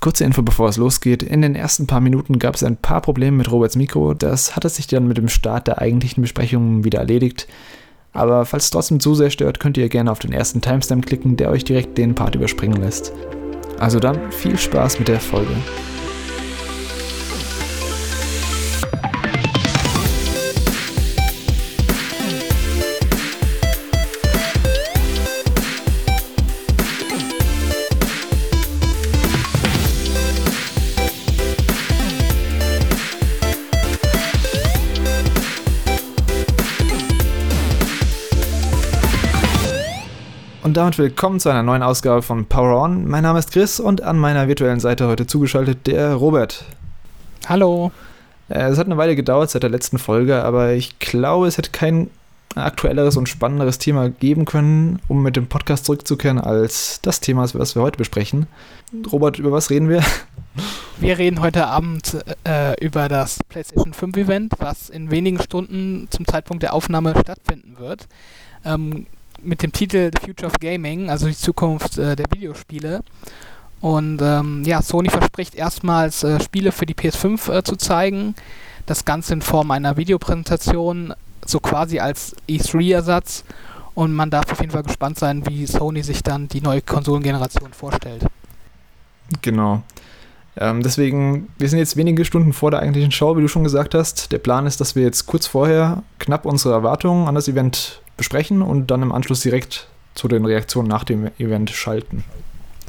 Kurze Info, bevor es losgeht. In den ersten paar Minuten gab es ein paar Probleme mit Roberts Mikro. Das hat es sich dann mit dem Start der eigentlichen Besprechung wieder erledigt. Aber falls es trotzdem zu sehr stört, könnt ihr gerne auf den ersten Timestamp klicken, der euch direkt den Part überspringen lässt. Also dann viel Spaß mit der Folge. Und damit willkommen zu einer neuen Ausgabe von Power On. Mein Name ist Chris und an meiner virtuellen Seite heute zugeschaltet der Robert. Hallo. Äh, es hat eine Weile gedauert seit der letzten Folge, aber ich glaube, es hätte kein aktuelleres und spannenderes Thema geben können, um mit dem Podcast zurückzukehren, als das Thema, was wir heute besprechen. Robert, über was reden wir? Wir reden heute Abend äh, über das PlayStation 5 Event, was in wenigen Stunden zum Zeitpunkt der Aufnahme stattfinden wird. Ähm, mit dem Titel The Future of Gaming, also die Zukunft äh, der Videospiele. Und ähm, ja, Sony verspricht erstmals äh, Spiele für die PS5 äh, zu zeigen. Das Ganze in Form einer Videopräsentation, so quasi als E3-Ersatz. Und man darf auf jeden Fall gespannt sein, wie Sony sich dann die neue Konsolengeneration vorstellt. Genau. Ähm, deswegen, wir sind jetzt wenige Stunden vor der eigentlichen Show, wie du schon gesagt hast. Der Plan ist, dass wir jetzt kurz vorher knapp unsere Erwartungen an das Event besprechen und dann im Anschluss direkt zu den Reaktionen nach dem Event schalten.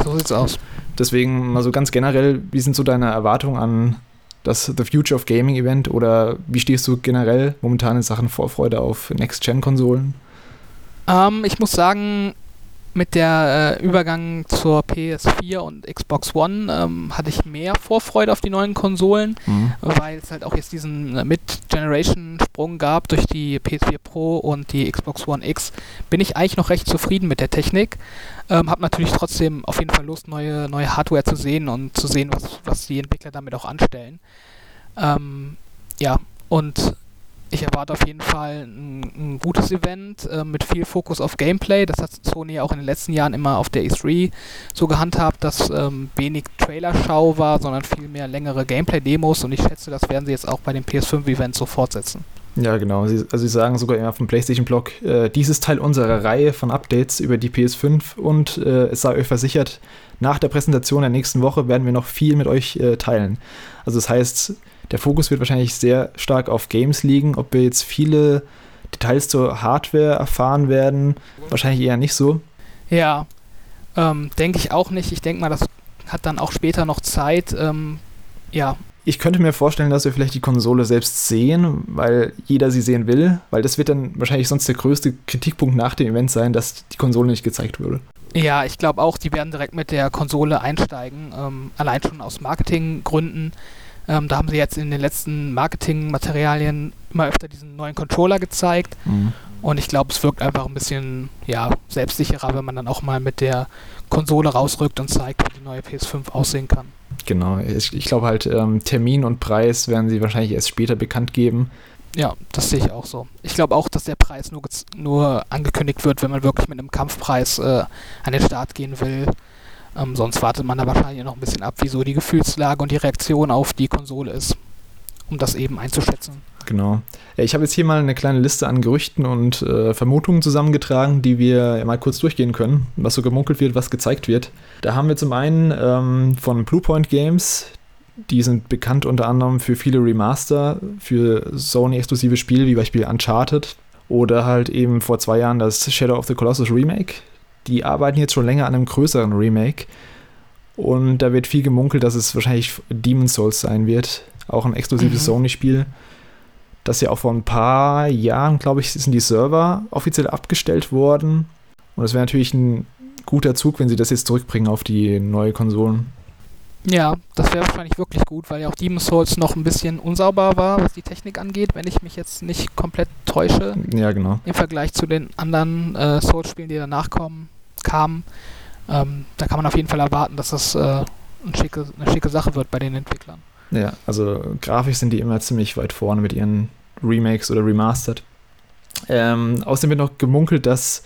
So sieht's aus. Deswegen mal so ganz generell, wie sind so deine Erwartungen an das The Future of Gaming Event oder wie stehst du generell momentan in Sachen Vorfreude auf Next-Gen-Konsolen? Ähm, ich muss sagen, mit der äh, Übergang zur PS4 und Xbox One ähm, hatte ich mehr Vorfreude auf die neuen Konsolen, mhm. weil es halt auch jetzt diesen äh, Mid-Generation-Sprung gab durch die PS4 Pro und die Xbox One X. Bin ich eigentlich noch recht zufrieden mit der Technik. Ähm, hab natürlich trotzdem auf jeden Fall Lust, neue, neue Hardware zu sehen und zu sehen, was, was die Entwickler damit auch anstellen. Ähm, ja, und ich erwarte auf jeden Fall ein, ein gutes Event äh, mit viel Fokus auf Gameplay. Das hat Sony auch in den letzten Jahren immer auf der E3 so gehandhabt, dass ähm, wenig Trailer-Schau war, sondern viel mehr längere Gameplay-Demos und ich schätze, das werden sie jetzt auch bei dem PS5-Event so fortsetzen. Ja, genau. Sie, also sie sagen sogar immer vom PlayStation-Blog, äh, dies ist Teil unserer Reihe von Updates über die PS5 und äh, es sei euch versichert, nach der Präsentation der nächsten Woche werden wir noch viel mit euch äh, teilen. Also das heißt, der Fokus wird wahrscheinlich sehr stark auf Games liegen. Ob wir jetzt viele Details zur Hardware erfahren werden, wahrscheinlich eher nicht so. Ja, ähm, denke ich auch nicht. Ich denke mal, das hat dann auch später noch Zeit. Ähm, ja. Ich könnte mir vorstellen, dass wir vielleicht die Konsole selbst sehen, weil jeder sie sehen will, weil das wird dann wahrscheinlich sonst der größte Kritikpunkt nach dem Event sein, dass die Konsole nicht gezeigt wurde. Ja, ich glaube auch, die werden direkt mit der Konsole einsteigen, ähm, allein schon aus Marketinggründen. Ähm, da haben sie jetzt in den letzten Marketingmaterialien immer öfter diesen neuen Controller gezeigt. Mhm. Und ich glaube, es wirkt einfach ein bisschen ja, selbstsicherer, wenn man dann auch mal mit der Konsole rausrückt und zeigt, wie die neue PS5 aussehen kann. Genau, ich, ich glaube halt, ähm, Termin und Preis werden sie wahrscheinlich erst später bekannt geben. Ja, das sehe ich auch so. Ich glaube auch, dass der Preis nur, nur angekündigt wird, wenn man wirklich mit einem Kampfpreis äh, an den Start gehen will. Ähm, sonst wartet man da wahrscheinlich noch ein bisschen ab, wieso die Gefühlslage und die Reaktion auf die Konsole ist, um das eben einzuschätzen. Genau. Ich habe jetzt hier mal eine kleine Liste an Gerüchten und äh, Vermutungen zusammengetragen, die wir mal kurz durchgehen können, was so gemunkelt wird, was gezeigt wird. Da haben wir zum einen ähm, von Bluepoint Games, die sind bekannt unter anderem für viele Remaster, für Sony-exklusive Spiele, wie Beispiel Uncharted oder halt eben vor zwei Jahren das Shadow of the Colossus Remake die arbeiten jetzt schon länger an einem größeren Remake. Und da wird viel gemunkelt, dass es wahrscheinlich Demon's Souls sein wird. Auch ein exklusives mhm. Sony-Spiel. Das ja auch vor ein paar Jahren, glaube ich, sind die Server offiziell abgestellt worden. Und es wäre natürlich ein guter Zug, wenn sie das jetzt zurückbringen auf die neue Konsolen. Ja, das wäre wahrscheinlich wirklich gut, weil ja auch Demon's Souls noch ein bisschen unsauber war, was die Technik angeht, wenn ich mich jetzt nicht komplett täusche. Ja, genau. Im Vergleich zu den anderen äh, Souls-Spielen, die danach kommen, kamen. Ähm, da kann man auf jeden Fall erwarten, dass das äh, eine, schicke, eine schicke Sache wird bei den Entwicklern. Ja, also grafisch sind die immer ziemlich weit vorne mit ihren Remakes oder Remastered. Ähm, außerdem wird noch gemunkelt, dass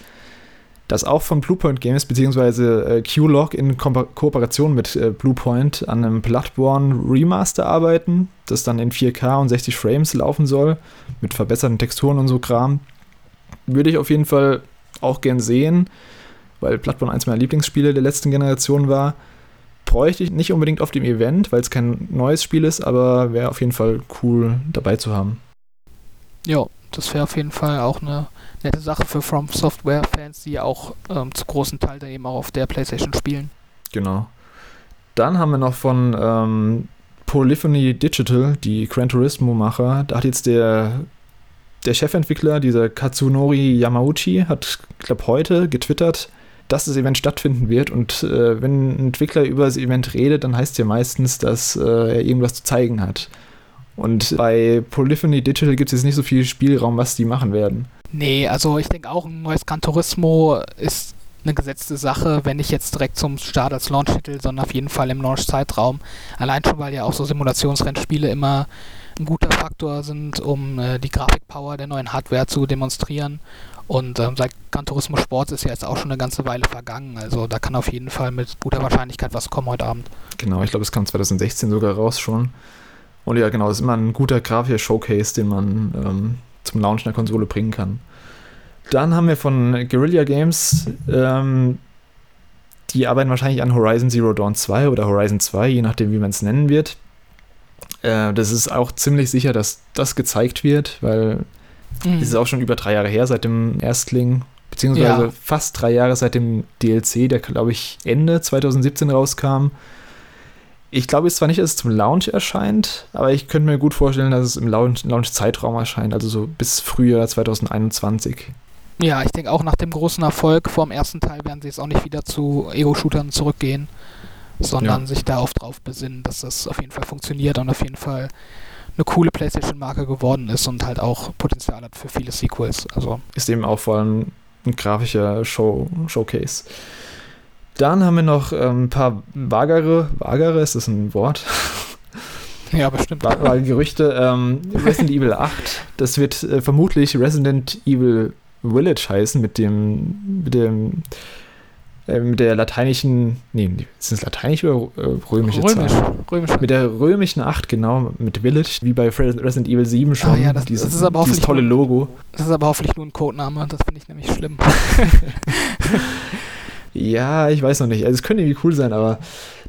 das auch von Bluepoint Games bzw. Äh, Q-Log in Ko Kooperation mit äh, Bluepoint an einem Bloodborne Remaster arbeiten, das dann in 4K und 60 Frames laufen soll, mit verbesserten Texturen und so Kram. Würde ich auf jeden Fall auch gern sehen, weil Bloodborne eins meiner Lieblingsspiele der letzten Generation war. Bräuchte ich nicht unbedingt auf dem Event, weil es kein neues Spiel ist, aber wäre auf jeden Fall cool dabei zu haben. Ja, das wäre auf jeden Fall auch eine nette Sache für From Software-Fans, die auch ähm, zu großen Teil dann eben auch auf der PlayStation spielen. Genau. Dann haben wir noch von ähm, Polyphony Digital, die Gran Turismo-Macher. Da hat jetzt der, der Chefentwickler, dieser Katsunori Yamauchi, hat, glaube, heute getwittert, dass das Event stattfinden wird. Und äh, wenn ein Entwickler über das Event redet, dann heißt es ja meistens, dass äh, er irgendwas zu zeigen hat. Und bei Polyphony Digital gibt es jetzt nicht so viel Spielraum, was die machen werden. Nee, also ich denke auch, ein neues Gran Turismo ist eine gesetzte Sache, wenn nicht jetzt direkt zum Start als Launch-Titel, sondern auf jeden Fall im Launch-Zeitraum. Allein schon, weil ja auch so Simulationsrennspiele immer ein guter Faktor sind, um äh, die Grafikpower der neuen Hardware zu demonstrieren. Und ähm, seit Gran Turismo Sports ist ja jetzt auch schon eine ganze Weile vergangen. Also da kann auf jeden Fall mit guter Wahrscheinlichkeit was kommen heute Abend. Genau, ich glaube, es kam 2016 sogar raus schon. Und ja, genau, das ist immer ein guter grafischer Showcase, den man ähm, zum Launch einer Konsole bringen kann. Dann haben wir von Guerrilla Games, ähm, die arbeiten wahrscheinlich an Horizon Zero Dawn 2 oder Horizon 2, je nachdem, wie man es nennen wird. Äh, das ist auch ziemlich sicher, dass das gezeigt wird, weil mhm. es ist auch schon über drei Jahre her seit dem Erstling, beziehungsweise ja. fast drei Jahre seit dem DLC, der glaube ich Ende 2017 rauskam. Ich glaube jetzt zwar nicht, dass es zum Launch erscheint, aber ich könnte mir gut vorstellen, dass es im Launch-Zeitraum Launch erscheint, also so bis Frühjahr 2021. Ja, ich denke auch nach dem großen Erfolg vor dem ersten Teil werden sie jetzt auch nicht wieder zu Ego-Shootern zurückgehen, sondern ja. sich darauf drauf besinnen, dass das auf jeden Fall funktioniert und auf jeden Fall eine coole PlayStation-Marke geworden ist und halt auch Potenzial hat für viele Sequels. Also ist eben auch vor allem ein grafischer Show Showcase. Dann haben wir noch ähm, ein paar vagere, vagere, ist das ein Wort? Ja, bestimmt. Vage Gerüchte. Ähm, Resident Evil 8, das wird äh, vermutlich Resident Evil Village heißen, mit dem, mit dem, äh, mit der lateinischen, nee, ist es lateinisch oder äh, römische Römisch, Zahl? Römisch. Mit der römischen 8, genau, mit Village, wie bei Resident Evil 7 schon. Ah, ja, das, dieses, das ist aber dieses tolle nur, Logo. Das ist aber hoffentlich nur ein Codename, das finde ich nämlich schlimm. Ja, ich weiß noch nicht. Also es könnte irgendwie cool sein, aber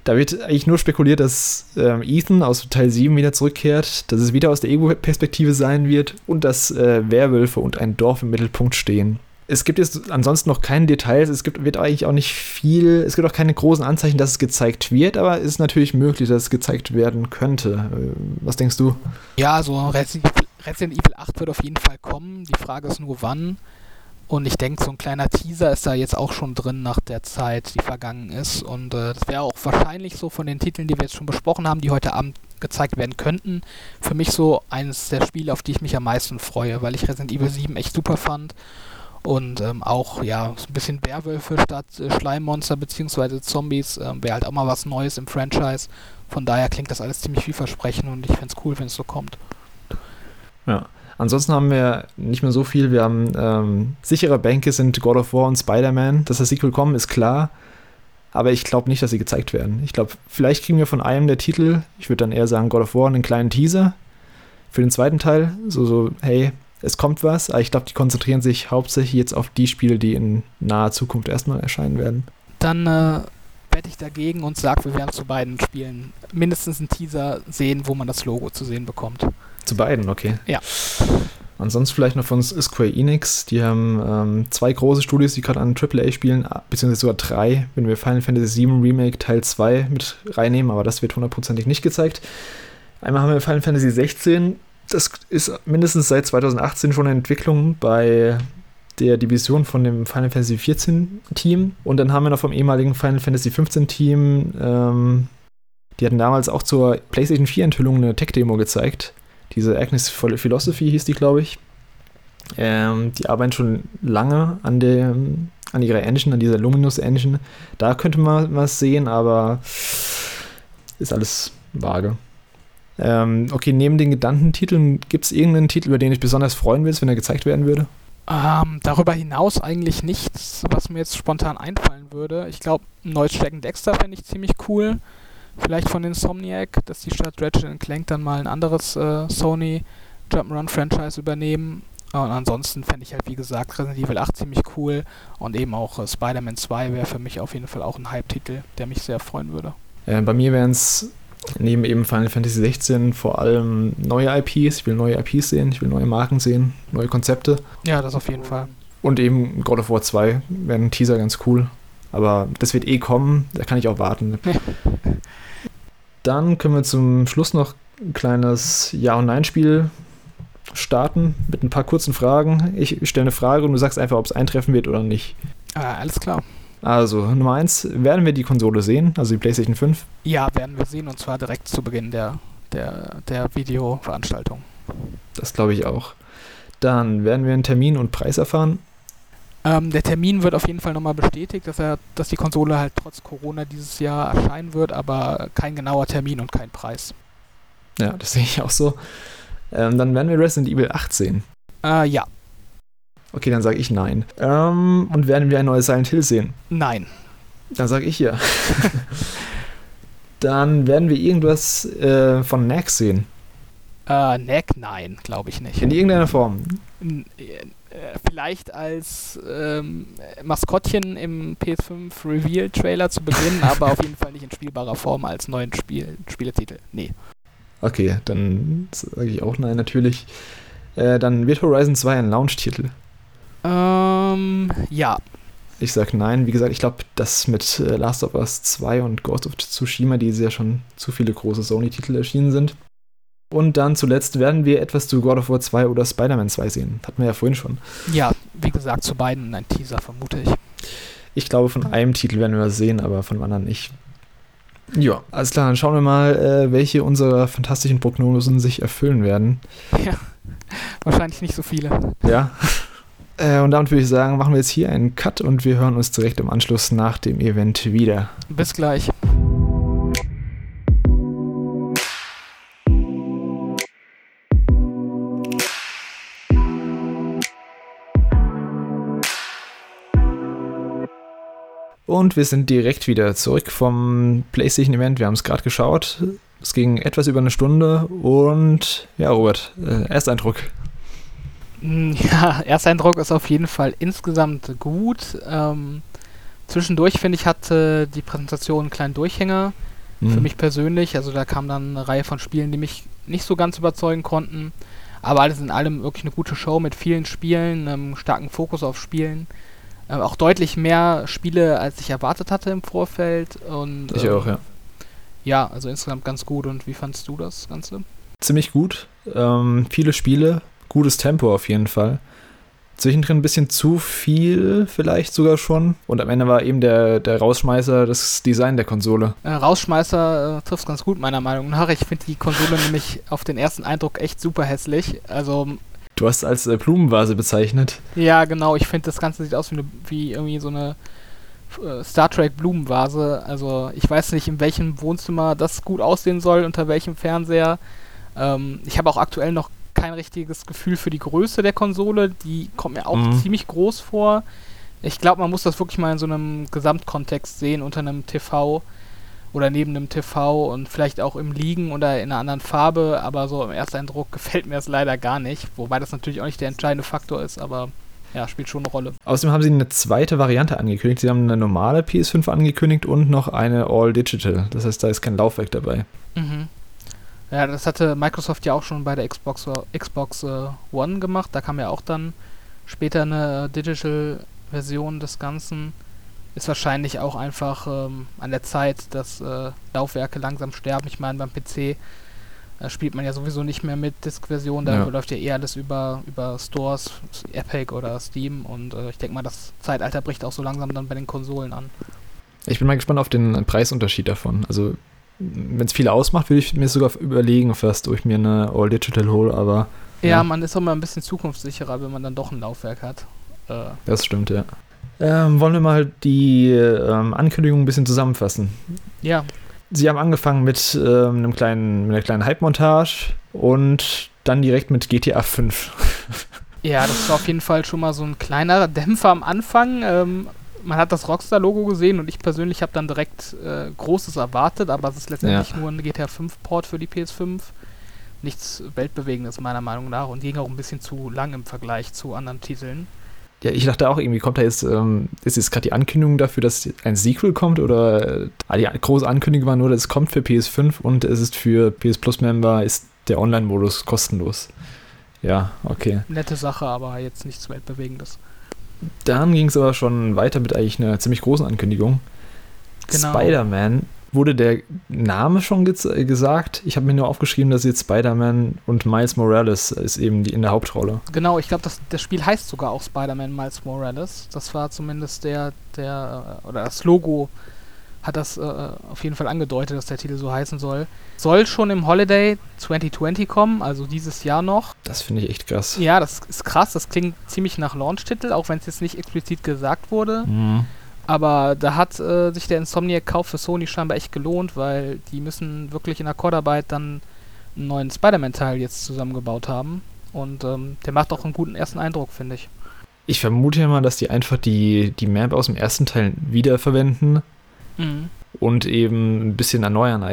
da wird eigentlich nur spekuliert, dass ähm, Ethan aus Teil 7 wieder zurückkehrt, dass es wieder aus der Ego-Perspektive sein wird und dass äh, Werwölfe und ein Dorf im Mittelpunkt stehen. Es gibt jetzt ansonsten noch keine Details, es gibt, wird eigentlich auch nicht viel, es gibt auch keine großen Anzeichen, dass es gezeigt wird, aber es ist natürlich möglich, dass es gezeigt werden könnte. Äh, was denkst du? Ja, also Resident Evil 8 wird auf jeden Fall kommen. Die Frage ist nur, wann. Und ich denke, so ein kleiner Teaser ist da jetzt auch schon drin nach der Zeit, die vergangen ist. Und äh, das wäre auch wahrscheinlich so von den Titeln, die wir jetzt schon besprochen haben, die heute Abend gezeigt werden könnten, für mich so eines der Spiele, auf die ich mich am meisten freue, weil ich Resident Evil 7 echt super fand. Und ähm, auch, ja, so ein bisschen Werwölfe statt äh, Schleimmonster bzw. Zombies äh, wäre halt auch mal was Neues im Franchise. Von daher klingt das alles ziemlich vielversprechend und ich fände es cool, wenn es so kommt. Ja, Ansonsten haben wir nicht mehr so viel. Wir haben ähm, sichere Bänke sind God of War und Spider-Man. Dass das Sequel kommen, ist klar. Aber ich glaube nicht, dass sie gezeigt werden. Ich glaube, vielleicht kriegen wir von einem der Titel, ich würde dann eher sagen God of War, einen kleinen Teaser für den zweiten Teil. So, so, hey, es kommt was. Aber ich glaube, die konzentrieren sich hauptsächlich jetzt auf die Spiele, die in naher Zukunft erstmal erscheinen werden. Dann äh, wette ich dagegen und sage, wir werden zu beiden Spielen mindestens einen Teaser sehen, wo man das Logo zu sehen bekommt. Zu beiden, okay. Ja. Ansonsten vielleicht noch von Square Enix. Die haben ähm, zwei große Studios, die gerade an AAA spielen, beziehungsweise sogar drei, wenn wir Final Fantasy VII Remake Teil 2 mit reinnehmen, aber das wird hundertprozentig nicht gezeigt. Einmal haben wir Final Fantasy 16. Das ist mindestens seit 2018 schon eine Entwicklung bei der Division von dem Final Fantasy 14 Team. Und dann haben wir noch vom ehemaligen Final Fantasy 15 Team, ähm, die hatten damals auch zur PlayStation 4 Enthüllung eine Tech-Demo gezeigt diese Agnes Philosophy hieß die, glaube ich. Ähm, die arbeiten schon lange an, der, an ihrer Engine, an dieser Luminous Engine. Da könnte man was sehen, aber ist alles vage. Ähm, okay, neben den genannten Titeln, gibt es irgendeinen Titel, über den ich besonders freuen willst, wenn er gezeigt werden würde? Ähm, darüber hinaus eigentlich nichts, was mir jetzt spontan einfallen würde. Ich glaube, ein neues Jack Dexter fände ich ziemlich cool. Vielleicht von Insomniac, dass die statt Ratchet Clank dann mal ein anderes äh, Sony Jump'n'Run-Franchise übernehmen. Und ansonsten fände ich halt, wie gesagt, Resident Evil 8 ziemlich cool. Und eben auch äh, Spider-Man 2 wäre für mich auf jeden Fall auch ein Hype-Titel, der mich sehr freuen würde. Äh, bei mir wären es neben eben Final Fantasy 16 vor allem neue IPs. Ich will neue IPs sehen, ich will neue Marken sehen, neue Konzepte. Ja, das auf jeden Fall. Und eben God of War 2 wäre ein Teaser ganz cool. Aber das wird eh kommen, da kann ich auch warten. Dann können wir zum Schluss noch ein kleines Ja- und Nein-Spiel starten mit ein paar kurzen Fragen. Ich stelle eine Frage und du sagst einfach, ob es eintreffen wird oder nicht. Ah, alles klar. Also, Nummer eins, werden wir die Konsole sehen, also die PlayStation 5? Ja, werden wir sehen und zwar direkt zu Beginn der, der, der Videoveranstaltung. Das glaube ich auch. Dann werden wir einen Termin und Preis erfahren. Ähm, der Termin wird auf jeden Fall nochmal bestätigt, dass, er, dass die Konsole halt trotz Corona dieses Jahr erscheinen wird, aber kein genauer Termin und kein Preis. Ja, das sehe ich auch so. Ähm, dann werden wir Resident Evil 8 sehen. Äh, ja. Okay, dann sage ich nein. Ähm, und werden wir ein neues Silent Hill sehen? Nein. Dann sage ich ja. dann werden wir irgendwas äh, von Knack sehen. Äh, Knack? Nein, glaube ich nicht. In irgendeiner Form. N äh, vielleicht als ähm, Maskottchen im PS5 Reveal-Trailer zu Beginn, aber auf jeden Fall nicht in spielbarer Form als neuen Spiel Spieletitel. Nee. Okay, dann sage ich auch nein, natürlich. Äh, dann wird Horizon 2 ein Launch-Titel. Ähm, ja. Ich sag nein. Wie gesagt, ich glaube, dass mit äh, Last of Us 2 und Ghost of Tsushima, die ja schon zu viele große Sony-Titel erschienen sind. Und dann zuletzt werden wir etwas zu God of War 2 oder Spider-Man 2 sehen. Hatten wir ja vorhin schon. Ja, wie gesagt, zu beiden ein Teaser, vermute ich. Ich glaube, von einem Titel werden wir was sehen, aber von dem anderen nicht. Ja, alles klar, dann schauen wir mal, äh, welche unserer fantastischen Prognosen sich erfüllen werden. Ja, wahrscheinlich nicht so viele. Ja. Äh, und damit würde ich sagen, machen wir jetzt hier einen Cut und wir hören uns direkt im Anschluss nach dem Event wieder. Bis gleich. Und wir sind direkt wieder zurück vom PlayStation Event. Wir haben es gerade geschaut. Es ging etwas über eine Stunde und ja, Robert, äh, Ersteindruck. Mm, Ja, Ersteindruck ist auf jeden Fall insgesamt gut. Ähm, zwischendurch, finde ich, hatte die Präsentation einen kleinen Durchhänger. Mhm. Für mich persönlich. Also da kam dann eine Reihe von Spielen, die mich nicht so ganz überzeugen konnten. Aber alles in allem wirklich eine gute Show mit vielen Spielen, einem starken Fokus auf Spielen. Äh, auch deutlich mehr Spiele, als ich erwartet hatte im Vorfeld. Und, Ich ähm, auch, ja. Ja, also insgesamt ganz gut. Und wie fandst du das Ganze? Ziemlich gut. Ähm, viele Spiele, gutes Tempo auf jeden Fall. Zwischendrin ein bisschen zu viel, vielleicht sogar schon. Und am Ende war eben der, der Rausschmeißer das Design der Konsole. Äh, Rausschmeißer äh, trifft ganz gut, meiner Meinung nach. Ich finde die Konsole nämlich auf den ersten Eindruck echt super hässlich. Also, Du hast es als äh, Blumenvase bezeichnet. ja, genau, ich finde das Ganze sieht aus wie, eine, wie irgendwie so eine äh, Star Trek Blumenvase. Also, ich weiß nicht, in welchem Wohnzimmer das gut aussehen soll, unter welchem Fernseher. Ähm, ich habe auch aktuell noch kein richtiges Gefühl für die Größe der Konsole. Die kommt mir auch Mhm. ziemlich groß vor. Ich glaube, man muss das wirklich mal in so einem Gesamtkontext sehen, unter einem TV oder neben einem TV und vielleicht auch im Liegen oder in einer anderen Farbe, aber so im Ersteindruck gefällt mir das leider gar nicht. Wobei das natürlich auch nicht der entscheidende Faktor ist, aber ja, spielt schon eine Rolle. Außerdem haben sie eine zweite Variante angekündigt. Sie haben eine normale PS5 angekündigt und noch eine All Digital. Das heißt, da ist kein Laufwerk dabei. Mhm. Ja, das hatte Microsoft ja auch schon bei der Xbox, Xbox äh, One gemacht. Da kam ja auch dann später eine Digital-Version des Ganzen. Ist wahrscheinlich auch einfach ähm, an der Zeit, dass äh, Laufwerke langsam sterben. Ich meine, beim PC äh, spielt man ja sowieso nicht mehr mit Disk-Version. Da Ja. läuft ja eher alles über, über Stores, Epic oder Steam. Und äh, ich denke mal, das Zeitalter bricht auch so langsam dann bei den Konsolen an. Ich bin mal gespannt auf den Preisunterschied davon. Also, wenn es viel ausmacht, würde ich mir sogar überlegen, fast, ob ich mir eine All Digital hole, aber Ja, Ja. man ist auch mal ein bisschen zukunftssicherer, wenn man dann doch ein Laufwerk hat. Äh, das stimmt, ja. Ähm, wollen wir mal die ähm, Ankündigung ein bisschen zusammenfassen? ja, Sie haben angefangen mit, ähm, einem kleinen, mit einer kleinen Hype-Montage und dann direkt mit GTA 5. Ja, das war auf jeden Fall schon mal so ein kleinerer Dämpfer am Anfang. Man hat das Rockstar-Logo gesehen und ich persönlich habe dann direkt äh, Großes erwartet, aber es ist letztendlich ja. nur ein GTA 5-Port für die PS5. Nichts Weltbewegendes meiner Meinung nach und ging auch ein bisschen zu lang im Vergleich zu anderen Titeln. Ja, ich dachte auch irgendwie, kommt da jetzt, ähm, ist jetzt gerade die Ankündigung dafür, dass ein Sequel kommt oder äh, die große Ankündigung war nur, dass es kommt für PS5 und es ist für PS Plus Member ist der Online-Modus kostenlos. Ja, okay. Nette Sache, aber jetzt nichts Weltbewegendes. Dann ging es aber schon weiter mit eigentlich einer ziemlich großen Ankündigung. Genau. Spider-Man wurde der Name schon gesagt. Ich habe mir nur aufgeschrieben, dass jetzt Spider-Man und Miles Morales ist eben die in der Hauptrolle. Genau, ich glaube, das, das Spiel heißt sogar auch Spider-Man Miles Morales. Das war zumindest der, der, oder das Logo hat das äh, auf jeden Fall angedeutet, dass der Titel so heißen soll. Soll schon im Holiday 2020 kommen, also dieses Jahr noch. Das finde ich echt krass. Ja, das ist krass. Das klingt ziemlich nach Launch-Titel, auch wenn es jetzt nicht explizit gesagt wurde. Mhm. Aber da hat äh, sich der Insomniac-Kauf für Sony scheinbar echt gelohnt, weil die müssen wirklich in Akkordarbeit dann einen neuen Spider-Man-Teil jetzt zusammengebaut haben. Und ähm, der macht auch einen guten ersten Eindruck, finde ich. Ich vermute ja mal, dass die einfach die, die Map aus dem ersten Teil wiederverwenden mhm. und eben ein bisschen erneuern.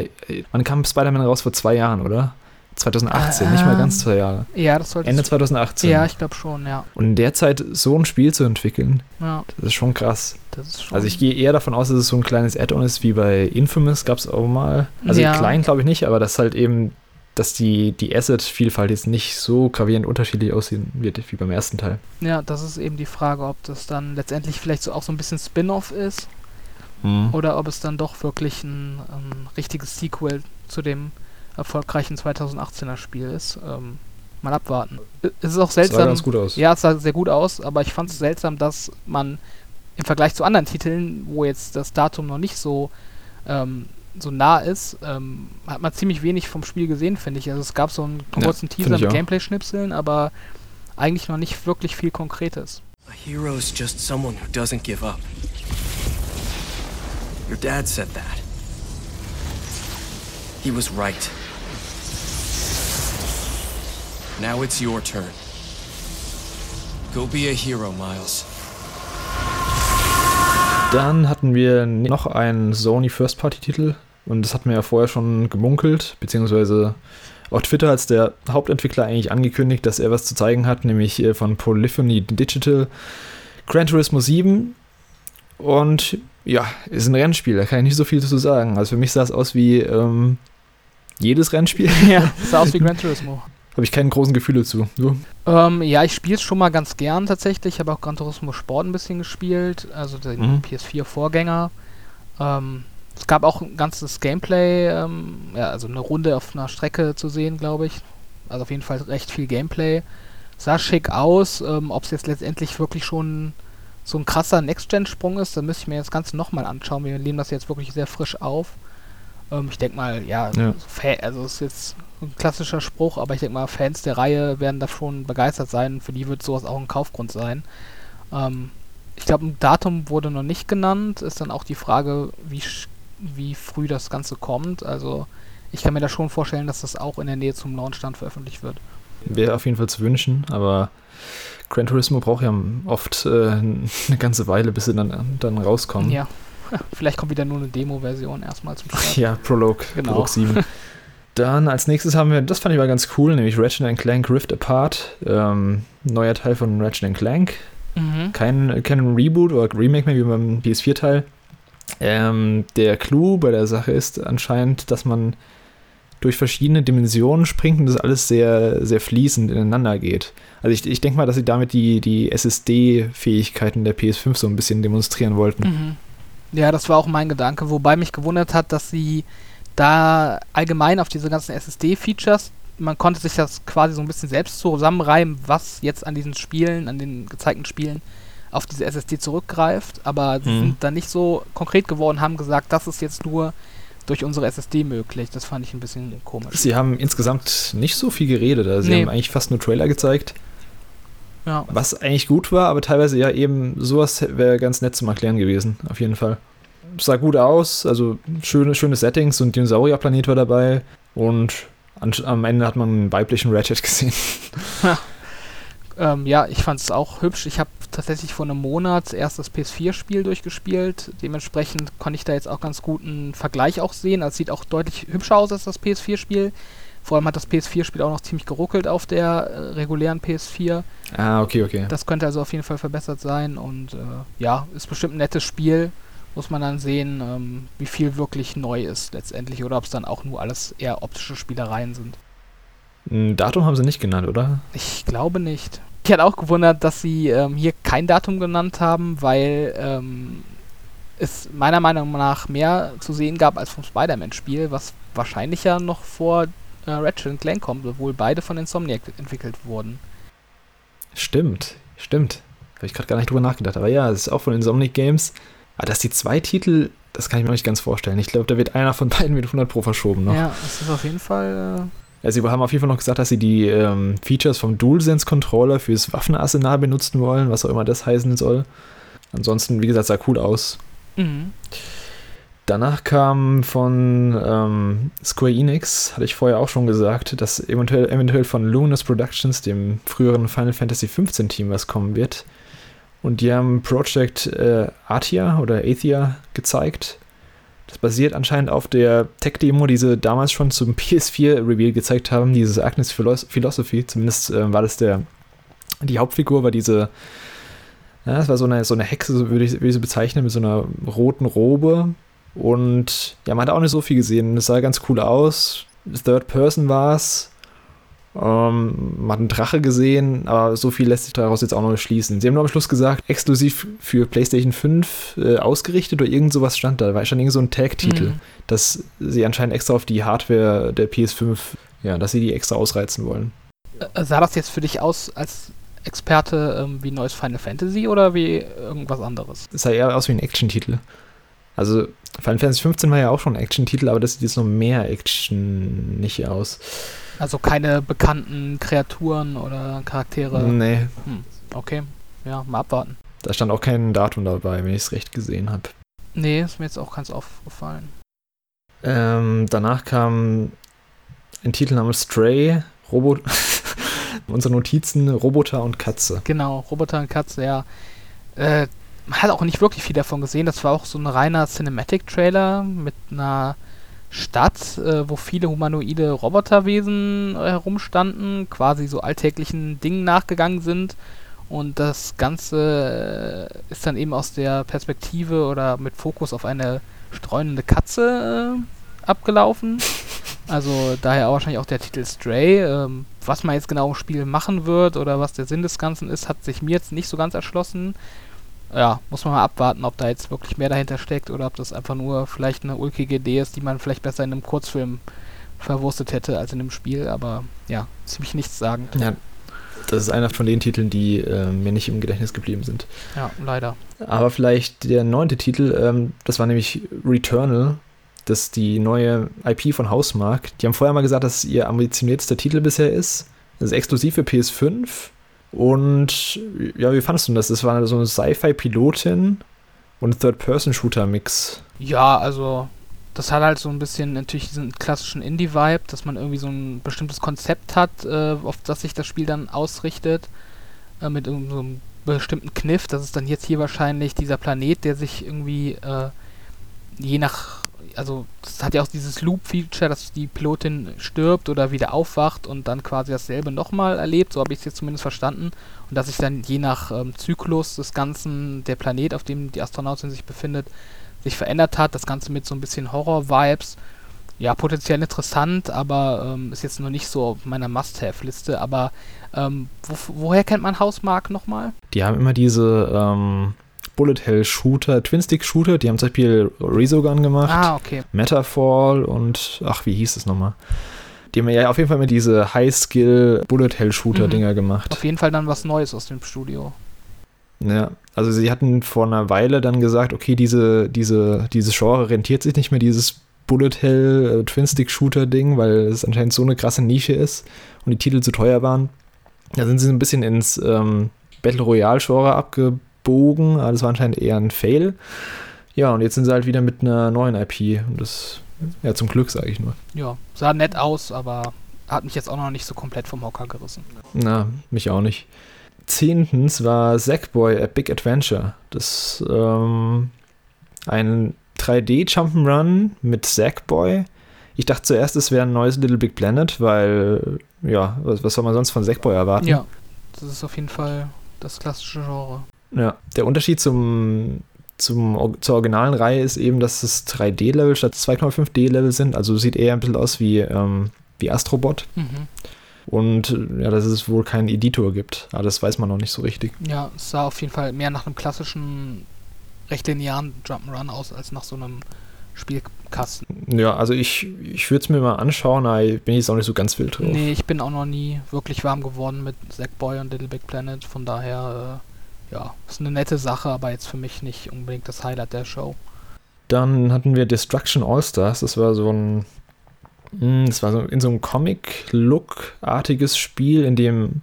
Wann kam Spider-Man raus? Vor zwei Jahren, oder? 2018, äh, nicht mal ganz zwei Jahre. Ja, das sollte Ende 2018. Ja, ich glaube schon, ja. Und in der Zeit so ein Spiel zu entwickeln, ja. das ist schon krass. Ist schon also ich gehe eher davon aus, dass es so ein kleines Add-on ist wie bei Infamous, gab es auch mal. Also ja. klein glaube ich nicht, aber das halt eben, dass die, die Asset-Vielfalt jetzt nicht so gravierend unterschiedlich aussehen wird wie beim ersten Teil. Ja, das ist eben die Frage, ob das dann letztendlich vielleicht so auch so ein bisschen Spin-off ist hm. oder ob es dann doch wirklich ein, ein richtiges Sequel zu dem erfolgreichen 2018er Spiel ist. Ähm, mal abwarten. Es ist auch seltsam. Sah ganz gut aus. Ja, es sah sehr gut aus, aber ich fand es seltsam, dass man im Vergleich zu anderen Titeln, wo jetzt das Datum noch nicht so ähm, so nah ist, ähm, hat man ziemlich wenig vom Spiel gesehen, finde ich. Also es gab so einen kurzen ja, Teaser mit Gameplay-Schnipseln, aber eigentlich noch nicht wirklich viel Konkretes. A hero is just someone who doesn't give up. Your dad said that. He was right. Now it's your turn. Go be a hero, Miles. Dann hatten wir noch einen Sony First-Party-Titel und das hatten wir ja vorher schon gemunkelt, beziehungsweise auf Twitter als der Hauptentwickler eigentlich angekündigt, dass er was zu zeigen hat, nämlich von Polyphony Digital Gran Turismo 7. Und ja, ist ein Rennspiel, da kann ich nicht so viel zu sagen. Also für mich sah es aus wie ähm, jedes Rennspiel. Ja, sah aus wie Gran Turismo. Habe ich keine großen Gefühle zu. Du? Ähm, ja, ich spiele es schon mal ganz gern tatsächlich. Ich habe auch Gran Turismo Sport ein bisschen gespielt, also den mhm. PS4-Vorgänger. Ähm, es gab auch ein ganzes Gameplay, ähm, ja, also eine Runde auf einer Strecke zu sehen, glaube ich. Also auf jeden Fall recht viel Gameplay. Sah schick aus. Ähm, Ob es jetzt letztendlich wirklich schon so ein krasser Next-Gen-Sprung ist, dann müsste ich mir das Ganze nochmal anschauen. Wir nehmen das jetzt wirklich sehr frisch auf. Ähm, ich denke mal, ja, ja. also es ist jetzt ein klassischer Spruch, aber ich denke mal, Fans der Reihe werden da schon begeistert sein. Für die wird sowas auch ein Kaufgrund sein. Ähm, ich glaube, ein Datum wurde noch nicht genannt. Ist dann auch die Frage, wie, wie früh das Ganze kommt. Also ich kann mir da schon vorstellen, dass das auch in der Nähe zum Launch dann veröffentlicht wird. Wäre auf jeden Fall zu wünschen, aber Gran Turismo braucht ja oft äh, eine ganze Weile, bis sie dann, dann rauskommen. Ja. Vielleicht kommt wieder nur eine Demo-Version erstmal zum Start. Ja, Prologue, genau. Prologue 7. Dann als nächstes haben wir, das fand ich mal ganz cool, nämlich Ratchet Clank Rift Apart. Ähm, neuer Teil von Ratchet Clank. Mhm. Kein, kein Reboot oder Remake mehr wie beim PS4-Teil. Ähm, der Clou bei der Sache ist anscheinend, dass man durch verschiedene Dimensionen springt und das alles sehr, sehr fließend ineinander geht. Also ich, ich denke mal, dass sie damit die, die SSD-Fähigkeiten der PS5 so ein bisschen demonstrieren wollten. Mhm. Ja, das war auch mein Gedanke, wobei mich gewundert hat, dass sie da allgemein auf diese ganzen SSD-Features, man konnte sich das quasi so ein bisschen selbst zusammenreimen, was jetzt an diesen Spielen, an den gezeigten Spielen auf diese SSD zurückgreift, aber mhm. sind da nicht so konkret geworden, haben gesagt, das ist jetzt nur durch unsere SSD möglich. Das fand ich ein bisschen komisch. Sie haben insgesamt nicht so viel geredet, also sie nee. haben eigentlich fast nur Trailer gezeigt. Ja. Was eigentlich gut war, aber teilweise ja eben sowas wäre ganz nett zum Erklären gewesen, auf jeden Fall. Sah gut aus, also schöne, schöne Settings und Dinosaurierplanet war dabei und an, am Ende hat man einen weiblichen Ratchet gesehen. Ja. Ähm, ja, ich fand es auch hübsch. Ich habe tatsächlich vor einem Monat erst das PS4-Spiel durchgespielt. Dementsprechend konnte ich da jetzt auch ganz guten Vergleich auch sehen. Also, es sieht auch deutlich hübscher aus als das PS4-Spiel. Vor allem hat das PS4-Spiel auch noch ziemlich geruckelt auf der äh, regulären PS4. Ah, okay, okay. Das könnte also auf jeden Fall verbessert sein. Und äh, ja, ist bestimmt ein nettes Spiel. Muss man dann sehen, ähm, wie viel wirklich neu ist letztendlich. Oder ob es dann auch nur alles eher optische Spielereien sind. Ein Datum haben sie nicht genannt, oder? Ich glaube nicht. Ich hatte auch gewundert, dass sie ähm, hier kein Datum genannt haben, weil ähm, es meiner Meinung nach mehr zu sehen gab als vom Spider-Man-Spiel, was wahrscheinlich ja noch vor äh, Ratchet Clank kommt, obwohl beide von Insomniac entwickelt wurden. Stimmt, stimmt. Habe ich gerade gar nicht drüber nachgedacht. Aber ja, es ist auch von Insomniac Games. Aber dass die zwei Titel, das kann ich mir nicht ganz vorstellen. Ich glaube, da wird einer von beiden mit 100 Pro verschoben noch. Ja, das ist auf jeden Fall. Sie haben auf jeden Fall noch gesagt, dass sie die ähm, Features vom DualSense-Controller fürs Waffenarsenal benutzen wollen, was auch immer das heißen soll. Ansonsten, wie gesagt, sah cool aus. Mhm. Danach kam von ähm, Square Enix, hatte ich vorher auch schon gesagt, dass eventuell, eventuell von Luminous Productions, dem früheren Final Fantasy XV Team, was kommen wird. Und die haben Project äh, Athia oder Athia gezeigt. Das basiert anscheinend auf der Tech-Demo, die sie damals schon zum PS4-Reveal gezeigt haben, dieses Agnes Philosophy. Zumindest äh, war das der, die Hauptfigur, war diese, ja, das war so eine, so eine Hexe, so würde ich, würde ich sie bezeichnen, mit so einer roten Robe. Und ja, man hat auch nicht so viel gesehen. Es sah ganz cool aus. Third Person war es. Ähm, man hat einen Drache gesehen, aber so viel lässt sich daraus jetzt auch noch schließen. Sie haben nur am Schluss gesagt, exklusiv für PlayStation 5 äh, ausgerichtet oder irgend sowas stand da. Da war schon irgend so ein Tag-Titel, mhm. dass sie anscheinend extra auf die Hardware der PS5, ja, dass sie die extra ausreizen wollen. Äh, sah das jetzt für dich aus als Experte ähm, wie neues Final Fantasy oder wie irgendwas anderes? Es sah eher aus wie ein Action-Titel. Also Final Fantasy 15 war ja auch schon ein Action-Titel, aber das sieht jetzt noch mehr Action nicht aus. Also keine bekannten Kreaturen oder Charaktere? Nee. Hm, okay, ja, mal abwarten. Da stand auch kein Datum dabei, wenn ich es recht gesehen habe. Nee, ist mir jetzt auch ganz aufgefallen. Ähm, danach kam ein Titel namens Stray, Robot. unsere Notizen, Roboter und Katze. Genau, Roboter und Katze, ja. Äh, man hat auch nicht wirklich viel davon gesehen. Das war auch so ein reiner Cinematic-Trailer mit einer Stadt, äh, wo viele humanoide Roboterwesen äh, herumstanden, quasi so alltäglichen Dingen nachgegangen sind. Und das Ganze äh, ist dann eben aus der Perspektive oder mit Fokus auf eine streunende Katze äh, abgelaufen. Also daher auch wahrscheinlich auch der Titel Stray. Ähm, was man jetzt genau im Spiel machen wird oder was der Sinn des Ganzen ist, hat sich mir jetzt nicht so ganz erschlossen ja, muss man mal abwarten, ob da jetzt wirklich mehr dahinter steckt oder ob das einfach nur vielleicht eine ulkige Idee ist, die man vielleicht besser in einem Kurzfilm verwurstet hätte als in einem Spiel, aber ja, ziemlich nichts sagen. Ja, das ist einer von den Titeln, die äh, mir nicht im Gedächtnis geblieben sind. Ja, leider. Aber vielleicht der neunte Titel, ähm, das war nämlich Returnal, das ist die neue IP von Hausmark. Die haben vorher mal gesagt, dass es ihr ambitioniertester Titel bisher ist. Das ist exklusiv für PS5 und ja, wie fandest du das? Das war so eine Sci-Fi-Pilotin und Third-Person-Shooter-Mix. Ja, also das hat halt so ein bisschen natürlich diesen klassischen Indie-Vibe, dass man irgendwie so ein bestimmtes Konzept hat, äh, auf das sich das Spiel dann ausrichtet, äh, mit so einem bestimmten Kniff. Das ist dann jetzt hier wahrscheinlich dieser Planet, der sich irgendwie äh, je nach also es hat ja auch dieses Loop-Feature, dass die Pilotin stirbt oder wieder aufwacht und dann quasi dasselbe nochmal erlebt, so habe ich es jetzt zumindest verstanden. Und dass sich dann je nach ähm, Zyklus des Ganzen, der Planet, auf dem die Astronautin sich befindet, sich verändert hat. Das Ganze mit so ein bisschen Horror-Vibes. Ja, potenziell interessant, aber ähm, ist jetzt noch nicht so auf meiner Must-Have-Liste. Aber ähm, wo, woher kennt man Hausmark nochmal? Die haben immer diese ähm, Bullet Hell Shooter, Twin Stick Shooter, die haben zum Beispiel Resogun gemacht. Ah, okay. Metafall und, ach, wie hieß es nochmal? Die haben ja auf jeden Fall mit diese High-Skill Bullet Hell Shooter Dinger mhm. gemacht. Auf jeden Fall dann was Neues aus dem Studio. Ja, also sie hatten vor einer Weile dann gesagt, okay, diese, diese, dieses Genre rentiert sich nicht mehr, dieses Bullet Hell äh, Twin Stick Shooter Ding, weil es anscheinend so eine krasse Nische ist und die Titel zu teuer waren. Da sind sie ein bisschen ins ähm, Battle Royale Genre abgebogen Bogen. Aber das war anscheinend eher ein Fail. Ja, und jetzt sind sie halt wieder mit einer neuen IP. Und das, ja, zum Glück, sage ich nur. Ja, sah nett aus, aber hat mich jetzt auch noch nicht so komplett vom Hocker gerissen. Na, mich auch nicht. zehntens war Sackboy A Big Adventure. Das ähm, ein 3D Jump'n'Run mit Sackboy. Ich dachte zuerst, es wäre ein neues Little Big Planet, weil, ja, was, was soll man sonst von Sackboy erwarten? Ja, das ist auf jeden Fall das klassische Genre. Ja, der Unterschied zum, zum, zur originalen Reihe ist eben, dass es 3D-Level statt 2,5D-Level sind. Also sieht eher ein bisschen aus wie, ähm, wie Astrobot. Mhm. Und ja, dass es wohl keinen Editor gibt. Aber das weiß man noch nicht so richtig. Ja, es sah auf jeden Fall mehr nach einem klassischen, recht linearen Jump'n'Run aus, als nach so einem Spielkasten. Ja, also ich, ich würde es mir mal anschauen, aber ich bin jetzt auch nicht so ganz wild drauf. Nee, ich bin auch noch nie wirklich warm geworden mit Sackboy und Little Big Planet. Von daher, äh, ja, ist eine nette Sache, aber jetzt für mich nicht unbedingt das Highlight der Show. Dann hatten wir Destruction All-Stars. Das war so ein hm, das war so in so einem Comic-Look-artiges Spiel, in dem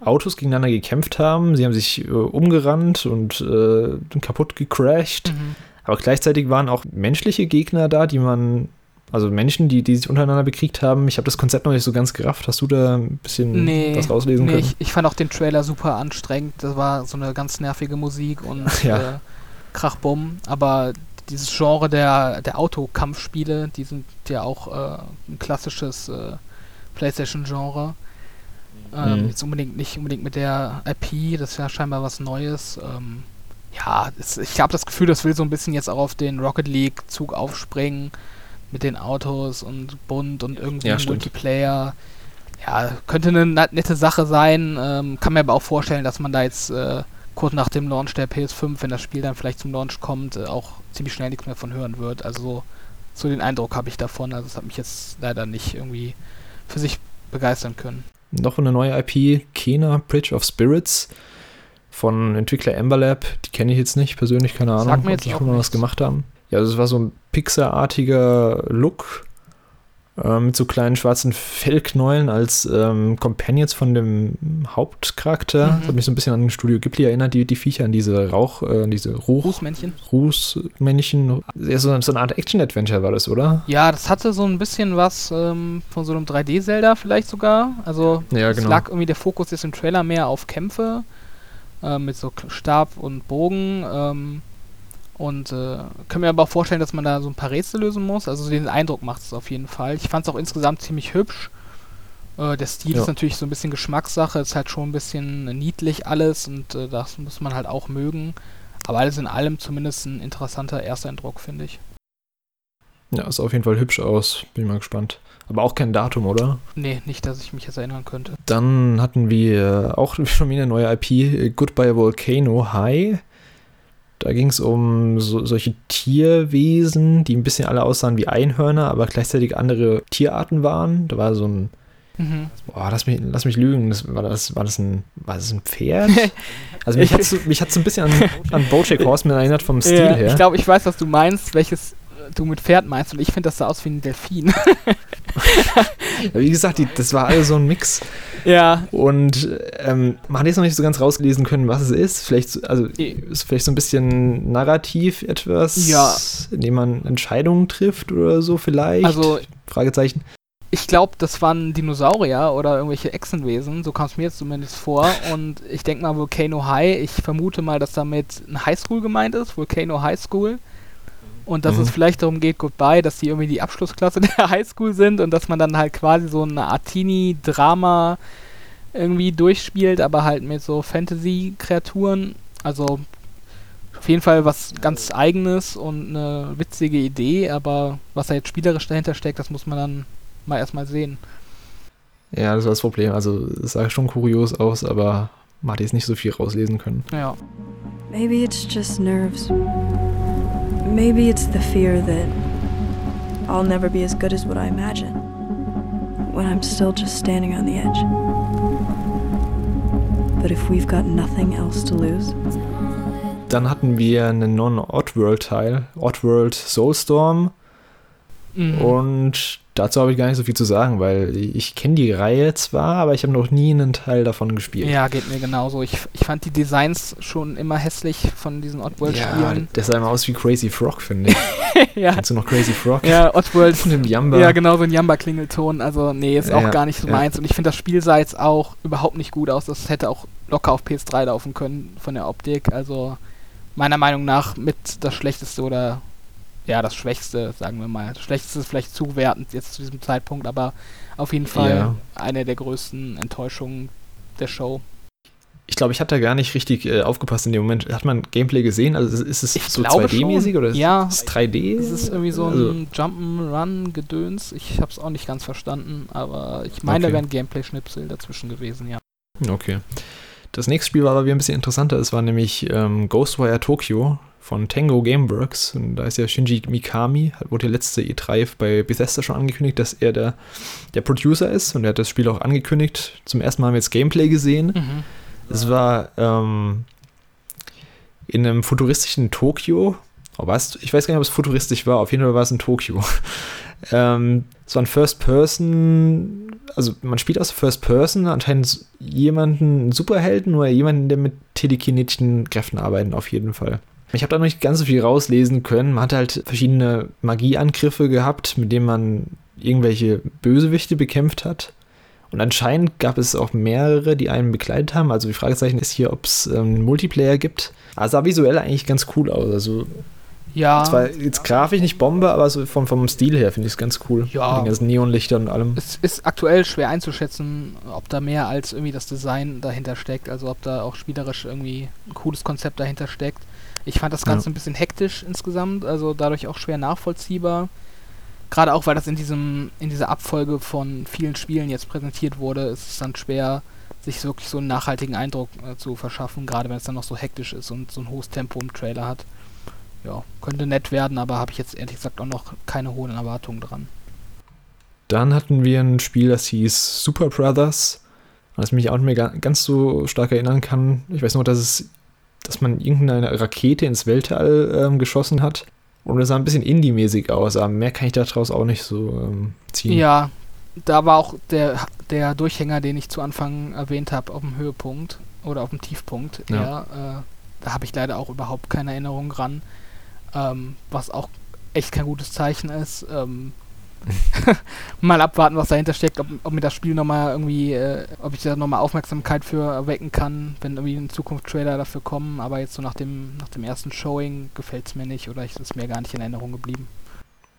Autos gegeneinander gekämpft haben. Sie haben sich äh, umgerannt und äh, kaputt gecrashed. Mhm. Aber gleichzeitig waren auch menschliche Gegner da, die man, also Menschen, die, die sich untereinander bekriegt haben. Ich habe das Konzept noch nicht so ganz gerafft. Hast du da ein bisschen Nee, was rauslesen nee können? ich, ich fand auch den Trailer super anstrengend. Das war so eine ganz nervige Musik und Ja. äh, Krachbumm. Aber dieses Genre der, der Autokampfspiele, die sind ja auch äh, ein klassisches äh, PlayStation-Genre. Ähm, Mhm. Jetzt unbedingt nicht unbedingt mit der IP, das ist ja scheinbar was Neues. Ähm, ja, es, ich habe das Gefühl, das will so ein bisschen jetzt auch auf den Rocket League-Zug aufspringen mit den Autos und bunt und irgendwie Ja. Multiplayer. Ja, könnte eine nette Sache sein. Ähm, kann mir aber auch vorstellen, dass man da jetzt äh, kurz nach dem Launch der PS5, wenn das Spiel dann vielleicht zum Launch kommt, äh, auch ziemlich schnell nichts mehr von hören wird. Also so den Eindruck habe ich davon. Also es hat mich jetzt leider nicht irgendwie für sich begeistern können. Noch eine neue IP, Kena Bridge of Spirits von Entwickler Ember Lab. Die kenne ich jetzt nicht persönlich, keine Ahnung, ob jetzt die auch schon mal was gemacht haben. Ja, also es war so ein Pixar-artiger Look äh, mit so kleinen schwarzen Fellknäueln als ähm, Companions von dem Hauptcharakter. Mhm. Das hat mich so ein bisschen an Studio Ghibli erinnert, die, die Viecher, an diese Rauch, äh, diese Ruch, Rußmännchen. Rußmännchen. Ja, so, so eine Art Action-Adventure war das, oder? Ja, das hatte so ein bisschen was ähm, von so einem 3D-Zelda vielleicht sogar. Also Ja, es genau. lag irgendwie der Fokus jetzt im Trailer mehr auf Kämpfe äh, mit so Stab und Bogen. Ähm, und äh, können mir aber auch vorstellen, dass man da so ein paar Rätsel lösen muss. Also den Eindruck macht es auf jeden Fall. Ich fand es auch insgesamt ziemlich hübsch. Äh, der Stil Ja. ist natürlich so ein bisschen Geschmackssache, ist halt schon ein bisschen niedlich alles und äh, das muss man halt auch mögen. Aber alles in allem zumindest ein interessanter Ersteindruck, finde ich. Ja, sah auf jeden Fall hübsch aus. Bin mal gespannt. Aber auch kein Datum, oder? Nee, nicht, dass ich mich jetzt erinnern könnte. Dann hatten wir auch schon wieder eine neue IP, äh, Goodbye Volcano High. Da ging es um so, solche Tierwesen, die ein bisschen alle aussahen wie Einhörner, aber gleichzeitig andere Tierarten waren. Da war so ein, Mhm. boah, lass mich, lass mich lügen, das, war, das, war, das ein, war das ein Pferd? Also mich hat so, mich hat's so ein bisschen an, an Bojack Horseman erinnert vom Stil Ja, her. Ich glaube, ich weiß, was du meinst, welches du mit Pferd meinst. Und ich finde, das sah aus wie ein Delfin. Wie gesagt, die, das war alles so ein Mix. ja. Und ähm, man hat jetzt noch nicht so ganz rauslesen können, was es ist. Vielleicht, so- also ist vielleicht so ein bisschen narrativ etwas, Ja. indem man Entscheidungen trifft oder so vielleicht. Also, Fragezeichen. ich glaube, das waren Dinosaurier oder irgendwelche Echsenwesen. So kam es mir jetzt zumindest vor. Und ich denke mal, Volcano High. Ich vermute mal, dass damit ein Highschool gemeint ist. Volcano High School. Und dass Mhm. es vielleicht darum geht, Goodbye, dass die irgendwie die Abschlussklasse der Highschool sind und dass man dann halt quasi so eine Art Teenie-Drama irgendwie durchspielt, aber halt mit so Fantasy-Kreaturen. Also auf jeden Fall was ganz Eigenes und eine witzige Idee, aber was da jetzt spielerisch dahinter steckt, das muss man dann mal erstmal sehen. Ja, das war das Problem. Also es sah schon kurios aus, aber man hat jetzt nicht so viel rauslesen können. Ja. Maybe it's just nerves. Maybe it's the fear that I'll never be as good as what I imagine when I'm still just standing on the edge. But if we've got nothing else to lose, Dann hatten wir einen Non-Oddworld-Teil, Oddworld Soulstorm. Mhm. Und dazu habe ich gar nicht so viel zu sagen, weil ich kenne die Reihe zwar, aber ich habe noch nie einen Teil davon gespielt. Ja, geht mir genauso. Ich, ich fand die Designs schon immer hässlich von diesen Oddworld-Spielen. Ja, der sah immer aus wie Crazy Frog, finde ich. ja. Kennst du noch Crazy Frog? Ja, Oddworld. Von dem Jamba. Ja, genau, so ein Jamba-Klingelton. Also, nee, ist Ja, auch gar nicht so ja. meins. Und ich finde, das Spiel sah jetzt auch überhaupt nicht gut aus. Das hätte auch locker auf PS3 laufen können von der Optik. Also, meiner Meinung nach mit das Schlechteste oder ja, das Schwächste, sagen wir mal. Das Schlechteste ist vielleicht zuwertend jetzt zu diesem Zeitpunkt, aber auf jeden Fall Ja. eine der größten Enttäuschungen der Show. Ich glaube, ich da gar nicht richtig äh, aufgepasst in dem Moment. Hat man Gameplay gesehen? Also ist es Ich so glaube 2D-mäßig schon. oder ist Ja. es 3D? Es ist irgendwie so Also- ein Jump'n'Run-Gedöns. Ich habe es auch nicht ganz verstanden, aber ich meine, da Okay. wären Gameplay-Schnipsel dazwischen gewesen, ja. Okay. Das nächste Spiel war aber wieder ein bisschen interessanter. Es war nämlich ähm, Ghostwire Tokyo von Tango Gameworks. Und da ist ja Shinji Mikami, hat- wurde ja letzte E3 bei Bethesda schon angekündigt, dass er der, der Producer ist. Und er hat das Spiel auch angekündigt. Zum ersten Mal haben wir jetzt Gameplay gesehen. Mhm. Es war ähm, in einem futuristischen Tokio. Oh, was? Ich weiß gar nicht, ob es futuristisch war. Auf jeden Fall war es in Tokio. ähm, es war ein First Person. Also, man spielt aus First Person anscheinend jemanden, einen Superhelden oder jemanden, der mit telekinetischen Kräften arbeitet, auf jeden Fall. Ich habe da noch nicht ganz so viel rauslesen können. Man hat halt verschiedene Magieangriffe gehabt, mit denen man irgendwelche Bösewichte bekämpft hat. Und anscheinend gab es auch mehrere, die einen begleitet haben. Also die Fragezeichen ist hier, ob es ähm, Multiplayer gibt. Aber sah visuell eigentlich ganz cool aus. Also Ja, zwar jetzt grafisch nicht Bombe, aber so vom, vom Stil her finde ich es ganz cool. Ja. Mit den ganzen Neonlichtern und allem. es ist aktuell schwer einzuschätzen, ob da mehr als irgendwie das Design dahinter steckt, also ob da auch spielerisch irgendwie ein cooles Konzept dahinter steckt. Ich fand das Ganze Ja. ein bisschen hektisch insgesamt, also dadurch auch schwer nachvollziehbar. Gerade auch, weil das in diesem, in dieser Abfolge von vielen Spielen jetzt präsentiert wurde, ist es dann schwer, sich wirklich so einen nachhaltigen Eindruck äh, zu verschaffen, gerade wenn es dann noch so hektisch ist und so ein hohes Tempo im Trailer hat. Ja, könnte nett werden, aber habe ich jetzt ehrlich gesagt auch noch keine hohen Erwartungen dran. Dann hatten wir ein Spiel, das hieß Super Brothers, was mich auch nicht mehr ga- ganz so stark erinnern kann. Ich weiß nur, dass es, dass man irgendeine Rakete ins Weltall ähm, geschossen hat. Und es sah ein bisschen Indie-mäßig aus, aber mehr kann ich daraus auch nicht so ähm, ziehen. Ja, da war auch der, der Durchhänger, den ich zu Anfang erwähnt habe, auf dem Höhepunkt oder auf dem Tiefpunkt. Ja. Ja. äh, da habe ich leider auch überhaupt keine Erinnerung dran, ähm, was auch echt kein gutes Zeichen ist. Ähm, mal abwarten, was dahinter steckt, ob, ob mir das Spiel nochmal irgendwie, äh, ob ich da nochmal Aufmerksamkeit für erwecken kann, wenn irgendwie in Zukunft Trailer dafür kommen. Aber jetzt so nach dem, nach dem ersten Showing gefällt es mir nicht oder ist mir gar nicht in Erinnerung geblieben.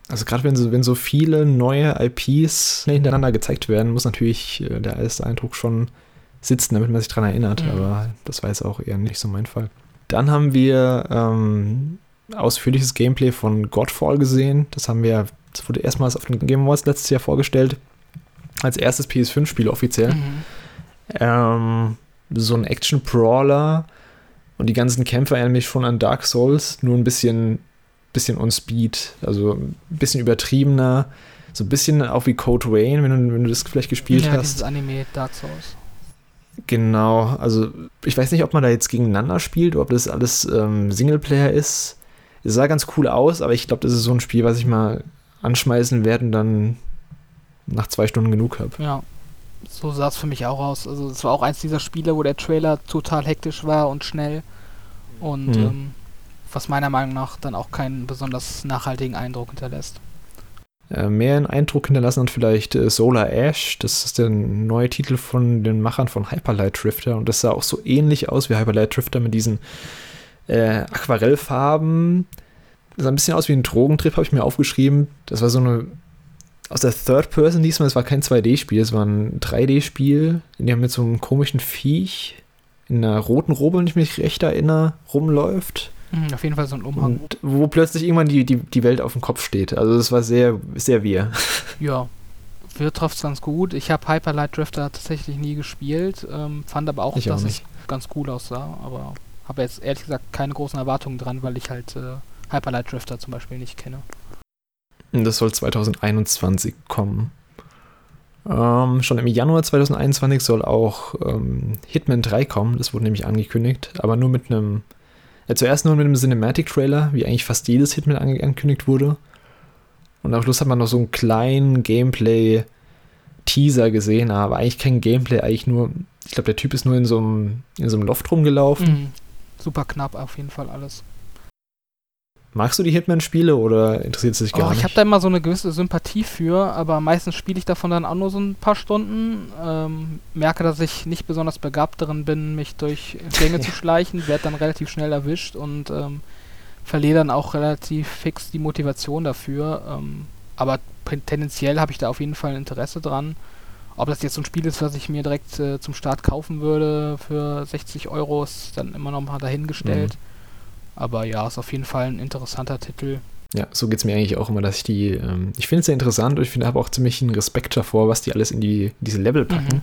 Also gerade wenn so, wenn so viele neue IPs hintereinander gezeigt werden, muss natürlich äh, der erste Eindruck schon sitzen, damit man sich dran erinnert. Mhm. Aber das war jetzt auch eher nicht so mein Fall. Dann haben wir ähm, ausführliches Gameplay von Godfall gesehen. Das haben wir, das wurde erstmals auf den Game Awards letztes Jahr vorgestellt. Als erstes PS5-Spiel offiziell. Mhm. Ähm, so ein Action-Brawler und die ganzen Kämpfe erinnern mich schon an Dark Souls, nur ein bisschen, bisschen on Speed, also ein bisschen übertriebener, so ein bisschen auch wie Code Rain, wenn du, wenn du das vielleicht gespielt ja, hast. dieses Anime Dark Souls. Genau, also ich weiß nicht, ob man da jetzt gegeneinander spielt oder ob das alles ähm, Singleplayer ist. Es sah ganz cool aus, aber ich glaube, das ist so ein Spiel, was ich mal anschmeißen werde und dann nach zwei Stunden genug habe. Ja, so sah es für mich auch aus. Also es war auch eins dieser Spiele, wo der Trailer total hektisch war und schnell und Mhm. ähm, was meiner Meinung nach dann auch keinen besonders nachhaltigen Eindruck hinterlässt. Äh, mehr einen Eindruck hinterlassen hat vielleicht äh, Solar Ash. Das ist der neue Titel von den Machern von Hyperlight Drifter. Und das sah auch so ähnlich aus wie Hyperlight Drifter mit diesen äh, Aquarellfarben. Das sah ein bisschen aus wie ein Drogentrip, habe ich mir aufgeschrieben. Das war so eine aus der Third Person diesmal. Es war kein 2D-Spiel, es war ein 3D-Spiel, in dem mit so einem komischen Viech in einer roten Robe, wenn ich mich recht erinnere, rumläuft. Mhm, auf jeden Fall so ein Umhang. Und wo plötzlich irgendwann die, die, die Welt auf dem Kopf steht. Also das war sehr, sehr wir. Ja, wir trifft ganz gut. Ich habe Hyper Light Drifter tatsächlich nie gespielt, ähm, fand aber auch, Ich auch dass nicht. es ganz cool aussah, aber habe jetzt ehrlich gesagt keine großen Erwartungen dran, weil ich halt äh, Hyper Light Drifter zum Beispiel nicht kenne. Das soll 2021 kommen. Ähm, schon im Januar 2021 soll auch ähm, Hitman 3 kommen. Das wurde nämlich angekündigt, aber nur mit einem. Äh, zuerst nur mit einem Cinematic-Trailer, wie eigentlich fast jedes Hitman ange angekündigt wurde. Und am Schluss hat man noch so einen kleinen Gameplay-Teaser gesehen, aber eigentlich kein Gameplay, eigentlich nur, ich glaube, der Typ ist nur in so einem, in so einem Loft rumgelaufen. Mhm. Super knapp auf jeden Fall alles. Magst du die Hitman-Spiele oder interessiert es dich gar oh, nicht? Ich habe da immer so eine gewisse Sympathie für, aber meistens spiele ich davon dann auch nur so ein paar Stunden. Ähm, merke, dass ich nicht besonders begabt darin bin, mich durch Gänge zu schleichen, werde dann relativ schnell erwischt und ähm, verliere dann auch relativ fix die Motivation dafür. Ähm, aber tendenziell habe ich da auf jeden Fall ein Interesse dran. Ob das jetzt so ein Spiel ist, was ich mir direkt äh, zum Start kaufen würde für 60 Euro, ist dann immer noch mal dahingestellt. Mhm. Aber ja, ist auf jeden Fall ein interessanter Titel. Ja, so geht es mir eigentlich auch immer, dass ich die, ähm, ich finde es sehr interessant und ich finde habe auch ziemlich einen Respekt davor, was die alles in die, diese Level packen. Mhm.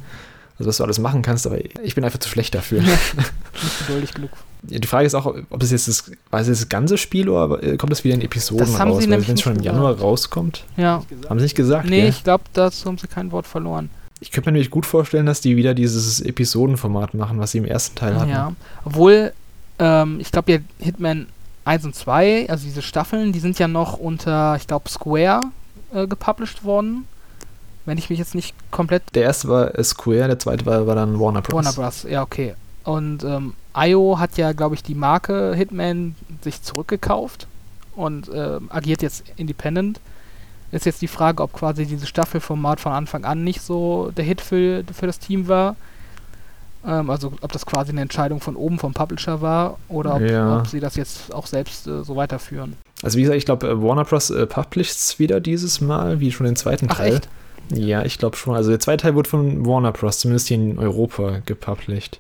Also, was du alles machen kannst, aber ich bin einfach zu schlecht dafür. Nicht geduldig genug. Die Frage ist auch, ob es jetzt das, es das ganze Spiel oder äh, kommt das wieder in Episoden das haben raus? Wenn es schon im Januar rauskommt, ja. haben sie nicht gesagt. Nee, ja? ich glaube, dazu haben sie kein Wort verloren. Ich könnte mir nämlich gut vorstellen, dass die wieder dieses Episodenformat machen, was sie im ersten Teil hatten. Ja, obwohl, ähm, ich glaube ja, Hitman 1 und 2, also diese Staffeln, die sind ja noch unter, ich glaube, Square äh, gepublished worden. Wenn ich mich jetzt nicht komplett. Der erste war äh, Square, der zweite war, war dann Warner Bros. Warner Bros., ja, okay. Und ähm, IO hat ja, glaube ich, die Marke Hitman sich zurückgekauft und äh, agiert jetzt independent. Ist jetzt die Frage, ob quasi dieses Staffelformat von Anfang an nicht so der Hit für, für das Team war. Ähm, also ob das quasi eine Entscheidung von oben vom Publisher war oder ob, Ja. ob sie das jetzt auch selbst äh, so weiterführen. Also wie gesagt, ich glaube, Warner Bros. Äh, published wieder dieses Mal, wie schon den zweiten Ach, Teil. echt? Ja, ich glaube schon. Also der zweite Teil wurde von Warner Bros. zumindest hier in Europa gepublished.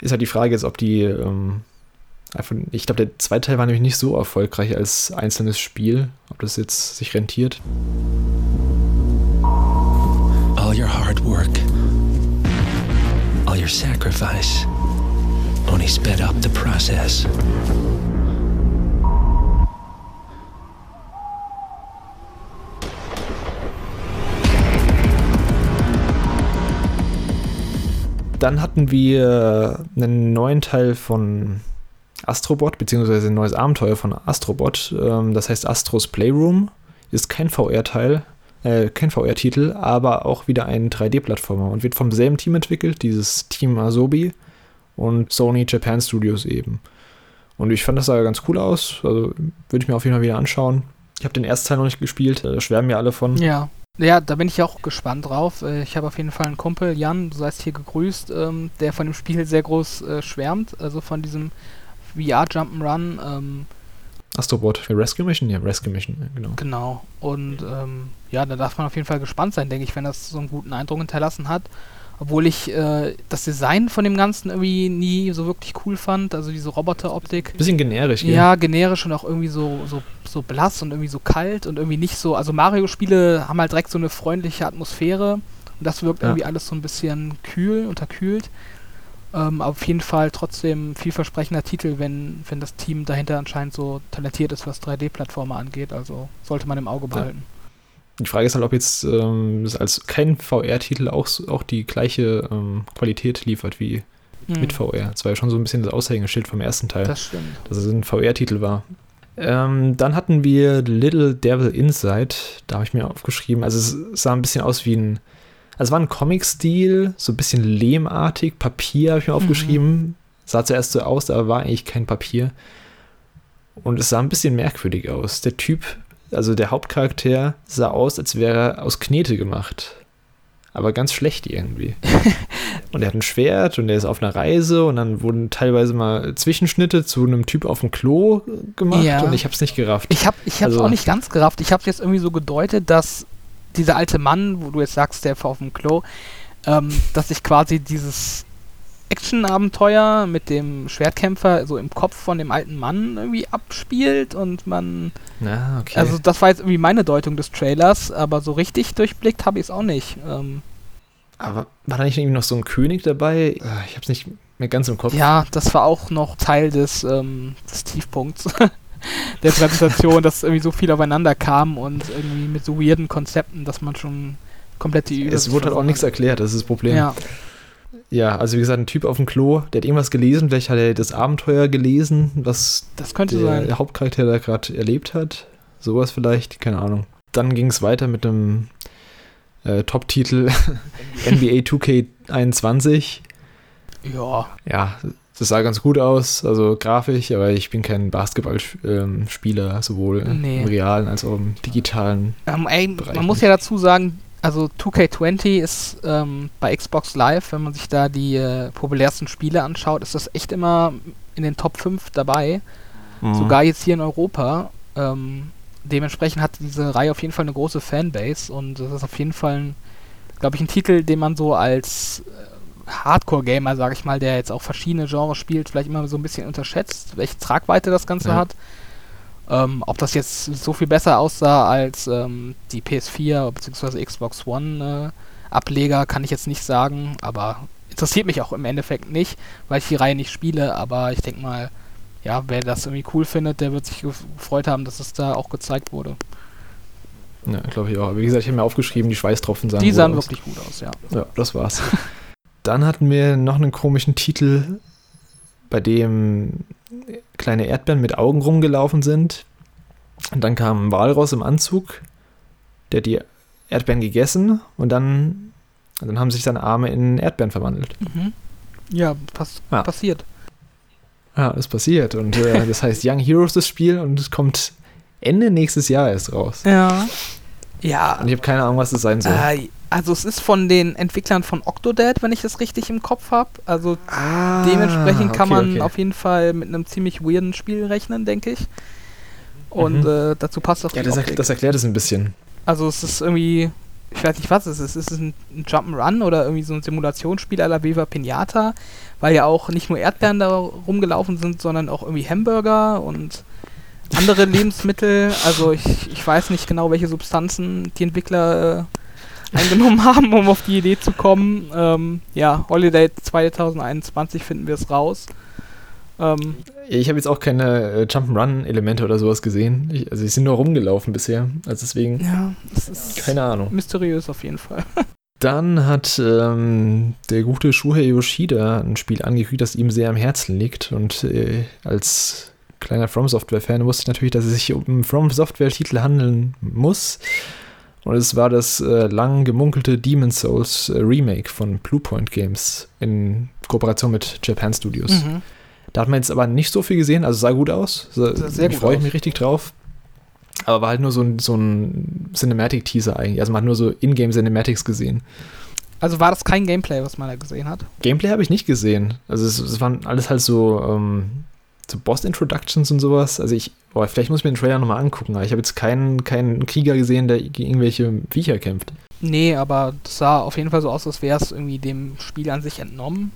Ist halt die Frage jetzt, ob die ähm, ich glaube, der zweite Teil war nämlich nicht so erfolgreich als einzelnes Spiel, ob das jetzt sich rentiert. All your hard work, all your sacrifice, only sped up the process. Dann hatten wir einen neuen Teil von Astrobot, beziehungsweise ein neues Abenteuer von Astrobot. Ähm, das heißt Astros Playroom. Ist kein VR-Teil, äh, kein VR-Titel, aber auch wieder ein 3D-Plattformer und wird vom selben Team entwickelt, dieses Team Asobi und Sony Japan Studios eben. Und ich fand das sah ganz cool aus, also würde ich mir auf jeden Fall wieder anschauen. Ich habe den ersten Teil noch nicht gespielt, da schwärmen mir alle von. Ja. Ja, da bin ich auch gespannt drauf. Äh, Ich habe auf jeden Fall einen Kumpel, Jan, du seist hier gegrüßt, ähm, der von dem Spiel sehr groß äh, schwärmt, also von diesem VR Jump'n'Run. Ähm, Astrobot, Rescue Mission? Ja, Rescue Mission, ja, genau. Genau. Und ähm, ja, da darf man auf jeden Fall gespannt sein, denke ich, wenn das so einen guten Eindruck hinterlassen hat. Obwohl ich äh, das Design von dem Ganzen irgendwie nie so wirklich cool fand. Also diese Roboteroptik. Bisschen generisch, gell? Ja, generisch und auch irgendwie so, so, so blass und irgendwie so kalt und irgendwie nicht so. Also Mario-Spiele haben halt direkt so eine freundliche Atmosphäre. Und das wirkt Ja. irgendwie alles so ein bisschen kühl, unterkühlt. Ähm, auf jeden Fall trotzdem vielversprechender Titel, wenn, wenn das Team dahinter anscheinend so talentiert ist, was 3D-Plattformer angeht. Also sollte man im Auge behalten. Die Frage ist halt, ob jetzt ähm, als kein VR-Titel auch, auch die gleiche ähm, Qualität liefert wie Hm, mit VR. Das war ja schon so ein bisschen das Aushängeschild vom ersten Teil, Das stimmt. dass es ein VR-Titel war. Ähm, dann hatten wir Little Devil Inside. Da habe ich mir aufgeschrieben. Also es sah ein bisschen aus wie ein. Also es war ein Comic-Stil, so ein bisschen lehmartig. Papier habe ich mir aufgeschrieben. Sah zuerst so aus, aber war eigentlich kein Papier. Und es sah ein bisschen merkwürdig aus. Der Typ, also der Hauptcharakter, sah aus, als wäre er aus Knete gemacht. Aber ganz schlecht irgendwie. und er hat ein Schwert und er ist auf einer Reise und dann wurden teilweise mal Zwischenschnitte zu einem Typ auf dem Klo gemacht Ja. und ich habe es nicht gerafft. Ich habe ich hab's Also- auch nicht ganz gerafft. Ich habe jetzt irgendwie so gedeutet, dass dieser alte Mann, wo du jetzt sagst, der war auf dem Klo, ähm, dass sich quasi dieses Action-Abenteuer mit dem Schwertkämpfer so im Kopf von dem alten Mann irgendwie abspielt und man. Na, okay. Also, das war jetzt irgendwie meine Deutung des Trailers, aber so richtig durchblickt habe ich es auch nicht. Ähm, Aber war da nicht irgendwie noch so ein König dabei? Ah, Ich habe es nicht mehr ganz im Kopf. ja, das war auch noch Teil des, ähm, des Tiefpunkts der Präsentation, dass irgendwie so viel aufeinander kam und irgendwie mit so weirden Konzepten, dass man schon komplett die es Übersicht wurde halt auch nichts erklärt, das ist das Problem. Ja, Ja, also wie gesagt, ein Typ auf dem Klo, der hat irgendwas gelesen, vielleicht hat er das Abenteuer gelesen, was das könnte der, sein. der Hauptcharakter da gerade erlebt hat. sowas vielleicht, keine Ahnung. Dann ging es weiter mit einem äh, Top-Titel NBA 2K21. Ja. Ja, das sah ganz gut aus, also grafisch, aber ich bin kein Basketballspieler, ähm, sowohl nee. im realen als auch im digitalen. Ähm, ey, man muss ja dazu sagen, also 2K20 ist ähm, bei Xbox Live, wenn man sich da die äh, populärsten Spiele anschaut, ist das echt immer in den Top 5 dabei. Mhm. Sogar jetzt hier in Europa. Ähm, dementsprechend hat diese Reihe auf jeden Fall eine große Fanbase und das ist auf jeden Fall, glaube ich, ein Titel, den man so als äh, Hardcore-Gamer, sage ich mal, der jetzt auch verschiedene Genres spielt, vielleicht immer so ein bisschen unterschätzt, welche Tragweite das Ganze ja. hat. Ähm, ob das jetzt so viel besser aussah als ähm, die PS4 bzw. Xbox One äh, Ableger, kann ich jetzt nicht sagen, aber interessiert mich auch im Endeffekt nicht, weil ich die Reihe nicht spiele, aber ich denke mal, ja, wer das irgendwie cool findet, der wird sich gefreut haben, dass es da auch gezeigt wurde. Ja, glaube ich auch. Wie gesagt, ich habe mir aufgeschrieben, die Schweißtropfen sahen Die sahen wirklich gut aus, ja. Ja, das war's. Dann hatten wir noch einen komischen Titel, bei dem kleine Erdbeeren mit Augen rumgelaufen sind. Und dann kam ein Walross im Anzug, der die Erdbeeren gegessen und dann, dann haben sich seine Arme in Erdbeeren verwandelt. Mhm. Ja, pass ja, passiert. Ja, ist passiert. Und äh, das heißt Young Heroes das Spiel und es kommt Ende nächstes Jahr erst raus. Ja. Ja. Und ich habe keine Ahnung, was es sein soll. Äh, also es ist von den Entwicklern von Octodad, wenn ich das richtig im Kopf habe. Also ah, dementsprechend kann okay, man okay. auf jeden Fall mit einem ziemlich weirden Spiel rechnen, denke ich. Und mhm. äh, dazu passt auch Ja, das, erklärt, das erklärt es ein bisschen. Also es ist irgendwie, ich weiß nicht, was es ist. Ist es ein, ein Jump'n'Run oder irgendwie so ein Simulationsspiel à la Viva Pinata? Weil ja auch nicht nur Erdbeeren da rumgelaufen sind, sondern auch irgendwie Hamburger und andere Lebensmittel. Also ich, ich weiß nicht genau, welche Substanzen die Entwickler äh, eingenommen haben, um auf die Idee zu kommen. Ähm, ja, Holiday 2021 finden wir es raus. Ähm, ich habe jetzt auch keine äh, Jump'n'Run-Elemente oder sowas gesehen. Ich, also, sie sind nur rumgelaufen bisher. Also, deswegen. Ja, das ist. Keine Ahnung. Mysteriös auf jeden Fall. Dann hat ähm, der gute Shuhei Yoshida ein Spiel angekündigt, das ihm sehr am Herzen liegt. Und äh, als kleiner From Software-Fan wusste ich natürlich, dass es sich um einen From Software-Titel handeln muss. Und es war das äh, lang gemunkelte Demon's Souls äh, Remake von Bluepoint Games in Kooperation mit Japan Studios. Mhm. Da hat man jetzt aber nicht so viel gesehen, also sah gut aus. So, sehr freue ich mich richtig drauf. Aber war halt nur so ein, so ein Cinematic-Teaser eigentlich. Also man hat nur so Ingame-Cinematics gesehen. Also war das kein Gameplay, was man da gesehen hat? Gameplay habe ich nicht gesehen. Also es, es waren alles halt so, ähm, so Boss-Introductions und sowas. Also ich, boah, vielleicht muss ich mir den Trailer nochmal angucken, aber ich habe jetzt keinen, keinen Krieger gesehen, der gegen irgendwelche Viecher kämpft. Nee, aber das sah auf jeden Fall so aus, als wäre es irgendwie dem Spiel an sich entnommen.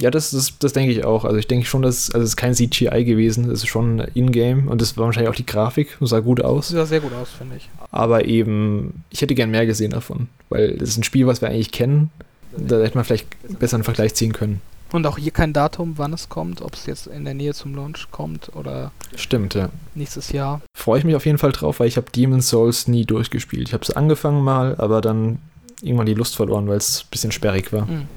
Ja, das, das, das denke ich auch. Also ich denke schon, dass also es ist kein CGI gewesen, es ist schon Ingame und das war wahrscheinlich auch die Grafik, sah gut aus. Sah sehr gut aus, finde ich. Aber eben, ich hätte gern mehr gesehen davon, weil das ist ein Spiel, was wir eigentlich kennen. Da hätte man vielleicht besser einen Vergleich ziehen können. Und auch hier kein Datum, wann es kommt, ob es jetzt in der Nähe zum Launch kommt oder Stimmt, ja. nächstes Jahr. Freue ich mich auf jeden Fall drauf, weil ich habe Demon's Souls nie durchgespielt. Ich habe es angefangen mal, aber dann irgendwann die Lust verloren, weil es ein bisschen sperrig war. Mhm.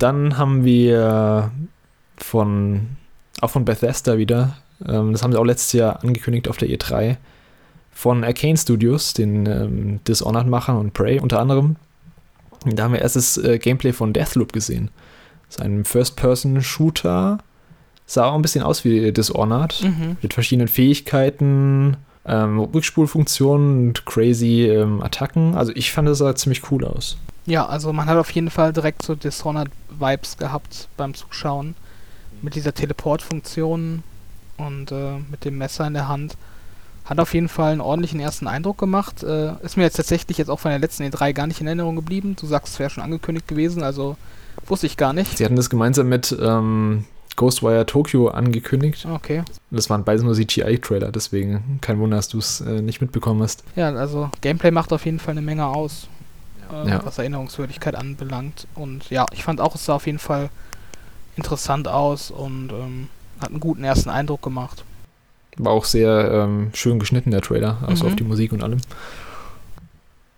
Dann haben wir von, auch von Bethesda wieder, ähm, das haben sie auch letztes Jahr angekündigt auf der E3, von Arcane Studios, den ähm, Dishonored-Machern und Prey unter anderem. Da haben wir erstes äh, Gameplay von Deathloop gesehen. Sein First-Person-Shooter. Sah auch ein bisschen aus wie Dishonored, mhm. mit verschiedenen Fähigkeiten, ähm, Rückspulfunktionen und crazy ähm, Attacken. Also ich fand, es sah ziemlich cool aus. Ja, also man hat auf jeden Fall direkt so Dishonored-Vibes gehabt beim Zuschauen. Mit dieser Teleport-Funktion und äh, mit dem Messer in der Hand. Hat auf jeden Fall einen ordentlichen ersten Eindruck gemacht. Äh, ist mir jetzt tatsächlich jetzt auch von der letzten E3 gar nicht in Erinnerung geblieben. Du sagst, es wäre schon angekündigt gewesen, also wusste ich gar nicht. Sie hatten das gemeinsam mit ähm, Ghostwire Tokyo angekündigt. Okay. Das waren beides nur CGI-Trailer, deswegen kein Wunder, dass du es äh, nicht mitbekommen hast. Ja, also Gameplay macht auf jeden Fall eine Menge aus äh, ja. was Erinnerungswürdigkeit anbelangt. Und ja, ich fand auch, es sah auf jeden Fall interessant aus und ähm, hat einen guten ersten Eindruck gemacht. War auch sehr ähm, schön geschnitten, der Trailer, also Mhm. auf die Musik und allem.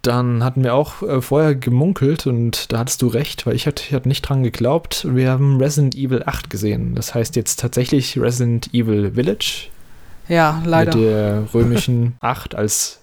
Dann hatten wir auch äh, vorher gemunkelt und da hattest du recht, weil ich hatte, ich hatte nicht dran geglaubt. Wir haben Resident Evil 8 gesehen. Das heißt jetzt tatsächlich Resident Evil Village Ja, leider. mit der römischen 8 als